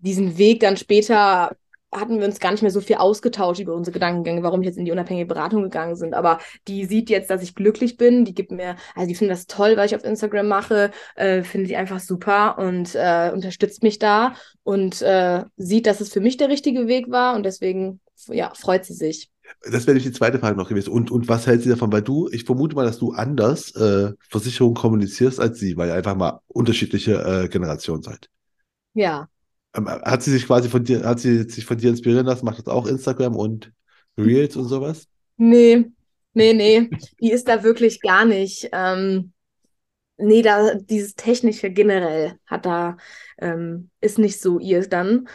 diesen Weg dann später hatten wir uns gar nicht mehr so viel ausgetauscht über unsere Gedankengänge, warum ich jetzt in die unabhängige Beratung gegangen bin. Aber die sieht jetzt, dass ich glücklich bin. Die gibt mir, also die findet das toll, was ich auf Instagram mache, äh, findet sie einfach super und äh, unterstützt mich da und äh, sieht, dass es für mich der richtige Weg war und deswegen, ja, freut sie sich. Das wäre die zweite Frage noch gewesen. Und, und was hält sie davon? Weil du, ich vermute mal, dass du anders äh, Versicherungen kommunizierst als sie, weil ihr einfach mal unterschiedliche äh, Generationen seid. Ja, hat sie sich quasi von dir, hat sie sich von dir inspirieren lassen? Macht das auch Instagram und Reels und sowas? Nee, nee, nee. Die ist da wirklich gar nicht. Ähm, nee, da dieses Technische generell hat da, ähm, ist nicht so ihr dann.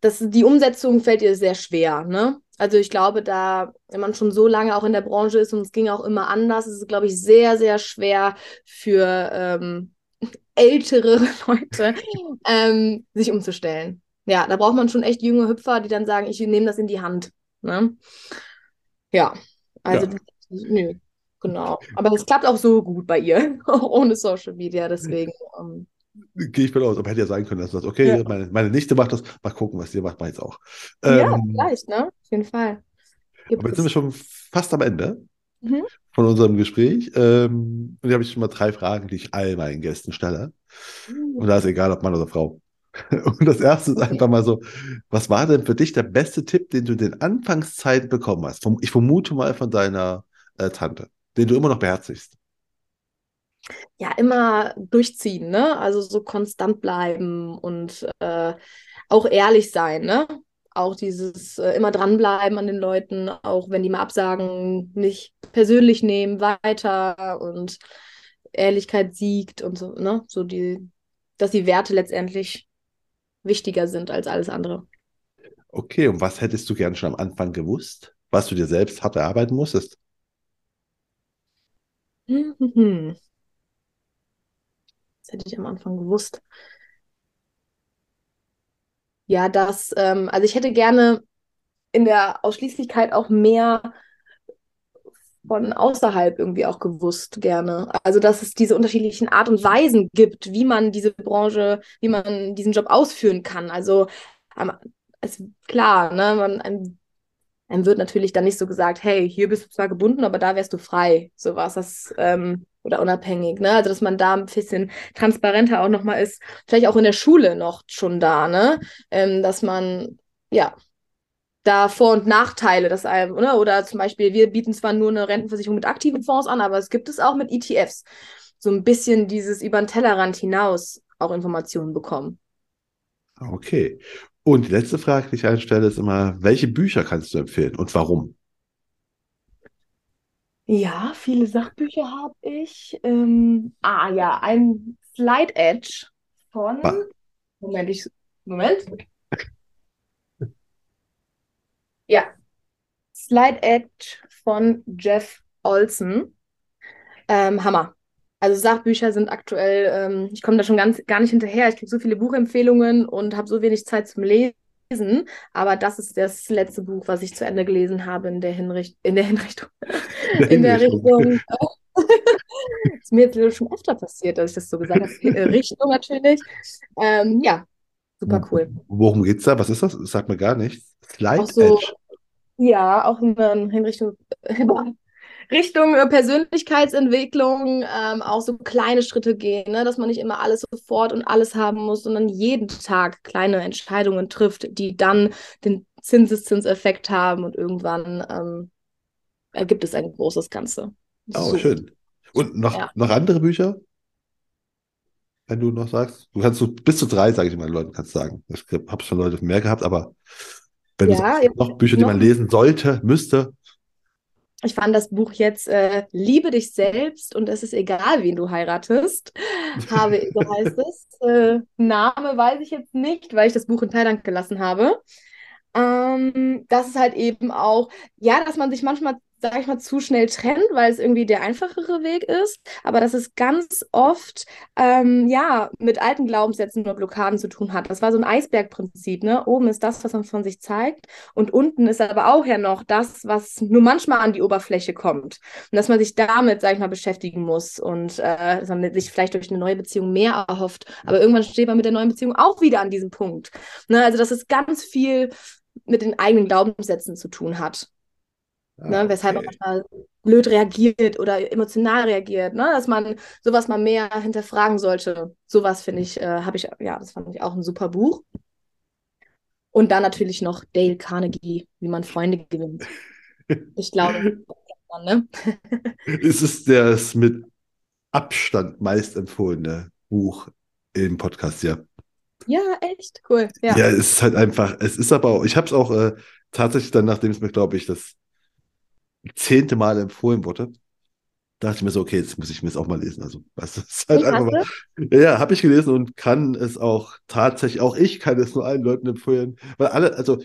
Das, die Umsetzung fällt ihr sehr schwer, ne? Also ich glaube, da, wenn man schon so lange auch in der Branche ist und es ging auch immer anders, ist es, glaube ich, sehr, sehr schwer für ähm, ältere [laughs] Leute, ähm, sich umzustellen. Ja, da braucht man schon echt junge Hüpfer, die dann sagen, ich nehme das in die Hand. Ne? Ja, also ja. nö, genau. Aber es klappt auch so gut bei ihr, auch [laughs] ohne Social Media, deswegen. Ähm, Gehe ich von aus, aber hätte ja sein können, dass du sagst, okay, ja. meine, meine Nichte macht das, mal gucken, was ihr macht, mal jetzt auch. Ja, ähm, vielleicht, ne? Auf jeden Fall. Gibt aber jetzt sind wir schon fast am Ende. Mhm von unserem Gespräch. Ähm, und hier habe ich schon mal drei Fragen, die ich all meinen Gästen stelle. Und da ist egal, ob Mann oder Frau. [laughs] Und das erste ist einfach mal so, was war denn für dich der beste Tipp, den du in den Anfangszeiten bekommen hast? Ich vermute mal von deiner äh, Tante, den du immer noch beherzigst. Ja, immer durchziehen, ne? Also so konstant bleiben und äh, auch ehrlich sein, ne? Auch dieses äh, immer dranbleiben an den Leuten, auch wenn die mal absagen, nicht persönlich nehmen, weiter und Ehrlichkeit siegt und so, ne? So die, dass die Werte letztendlich wichtiger sind als alles andere. Okay, und was hättest du gern schon am Anfang gewusst, was du dir selbst hart erarbeiten musstest? [laughs] Das hätte ich am Anfang gewusst ja, dass, ähm, also ich hätte gerne in der Ausschließlichkeit auch mehr von außerhalb irgendwie auch gewusst gerne. Also dass es diese unterschiedlichen Art und Weisen gibt, wie man diese Branche, wie man diesen Job ausführen kann. Also ist klar, ne, man, einem wird natürlich dann nicht so gesagt, hey, hier bist du zwar gebunden, aber da wärst du frei. So war es das, ähm, oder unabhängig, ne? Also, dass man da ein bisschen transparenter auch nochmal ist, vielleicht auch in der Schule noch schon da, ne? Ähm, dass man, ja, da Vor- und Nachteile, dass einem, oder? oder zum Beispiel, wir bieten zwar nur eine Rentenversicherung mit aktiven Fonds an, aber es gibt es auch mit ETFs. So ein bisschen dieses über den Tellerrand hinaus auch Informationen bekommen. Okay. Und die letzte Frage, die ich einstelle, ist immer, welche Bücher kannst du empfehlen und warum? Ja, viele Sachbücher habe ich. Ähm, ah ja, ein Slide Edge von. Ah. Moment, ich. Moment. Ja. Slide Edge von Jeff Olson. Ähm, Hammer. Also Sachbücher sind aktuell, ähm, ich komme da schon ganz gar nicht hinterher. Ich kriege so viele Buchempfehlungen und habe so wenig Zeit zum Lesen. Aber das ist das letzte Buch, was ich zu Ende gelesen habe in der Hinricht in der Hinrichtung. in der Richtung. [laughs] ist mir jetzt schon öfter passiert, dass ich das so gesagt habe. Richtung natürlich. Ähm, ja, super cool. Worum geht's da? Was ist das? Das sagt mir gar nichts. Slide Auch so, Edge. Ja, auch in, in [laughs] Richtung äh, Persönlichkeitsentwicklung ähm, auch so kleine Schritte gehen, ne? dass man nicht immer alles sofort und alles haben muss, sondern jeden Tag kleine Entscheidungen trifft, die dann den Zinseszinseffekt haben und irgendwann ähm, ergibt es ein großes Ganze. Oh, So. schön. Und noch, Ja. noch andere Bücher? Wenn du noch sagst, du kannst so bis zu drei, sage ich mal, Leuten kannst sagen. Ich habe schon Leute mehr gehabt, aber wenn du Ja, sagst, jetzt noch Bücher, die noch- man lesen sollte, müsste, Ich fand das Buch jetzt äh, Liebe dich selbst und es ist egal, wen du heiratest. [laughs] Habe, so heißt es. Äh, Name weiß ich jetzt nicht, weil ich das Buch in Thailand gelassen habe. Ähm, das ist halt eben auch, ja, dass man sich manchmal, sag ich mal, zu schnell trennt, weil es irgendwie der einfachere Weg ist, aber dass es ganz oft, ähm, ja, mit alten Glaubenssätzen oder Blockaden zu tun hat. Das war so ein Eisbergprinzip, ne? Oben ist das, was man von sich zeigt und unten ist aber auch ja noch das, was nur manchmal an die Oberfläche kommt. Und dass man sich damit, sag ich mal, beschäftigen muss und äh, dass man sich vielleicht durch eine neue Beziehung mehr erhofft. Aber irgendwann steht man mit der neuen Beziehung auch wieder an diesem Punkt. Ne? Also, dass es ganz viel mit den eigenen Glaubenssätzen zu tun hat. Ah, Ne? Weshalb man manchmal blöd reagiert oder emotional reagiert. Ne? Dass man sowas mal mehr hinterfragen sollte. Sowas finde ich, äh, habe ich, ja, das fand ich auch ein super Buch. Und dann natürlich noch Dale Carnegie, wie man Freunde gewinnt. Ich glaube, [laughs] man, ne? [laughs] Es ist das mit Abstand meist empfohlene Buch im Podcast, ja. Ja, echt cool. Ja. Ja, es ist halt einfach, es ist aber auch, ich habe es auch äh, tatsächlich dann, nachdem es mir, glaube ich, das zehnte Mal empfohlen wurde, dachte ich mir so, okay, jetzt muss ich mir das auch mal lesen. Also, was ist halt einfach mal, du? ja, habe ich gelesen und kann es auch tatsächlich, auch ich kann es nur allen Leuten empfehlen, weil alle, also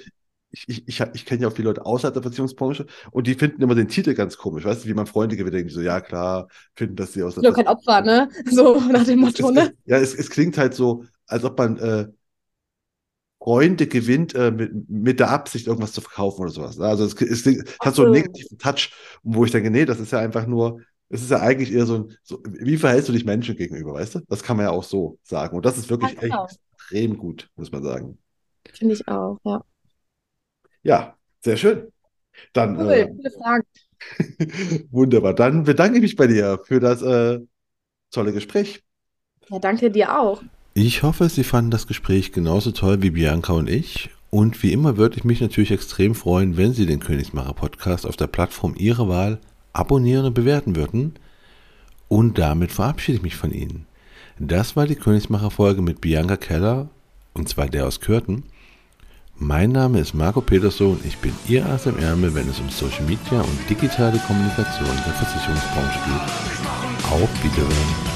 ich, ich, ich, ich kenne ja auch viele Leute außerhalb der Versicherungsbranche und die finden immer den Titel ganz komisch, weißt du, wie man Freunde gewinnt, denken die so, ja klar, finden das die aus der Nur kein Opfer, ne? So nach dem Motto, ne? ja, es, es klingt halt so, als ob man äh, Freunde gewinnt äh, mit, mit der Absicht, irgendwas zu verkaufen oder sowas. ne? Also es, es, es hat so einen negativen Touch, wo ich denke, nee, das ist ja einfach nur, es ist ja eigentlich eher so ein, so, wie verhältst du dich Menschen gegenüber, weißt du? Das kann man ja auch so sagen. Und das ist wirklich Ja, genau. echt extrem gut, muss man sagen. Finde ich auch, ja. Ja, sehr schön. Dann Cool, äh, viele Fragen. [laughs] wunderbar. Dann bedanke ich mich bei dir für das äh, tolle Gespräch. Ja, danke dir auch. Ich hoffe, Sie fanden das Gespräch genauso toll wie Bianca und ich. Und wie immer würde ich mich natürlich extrem freuen, wenn Sie den Königsmacher Podcast auf der Plattform Ihrer Wahl abonnieren und bewerten würden. Und damit verabschiede ich mich von Ihnen. Das war die Königsmacher Folge mit Bianca Keller, und zwar der aus Kürten. Mein Name ist Marco Peterson, ich bin Ihr Ass im Ärmel, wenn es um Social Media und digitale Kommunikation der Versicherungsbranche geht. Auf Wiedersehen.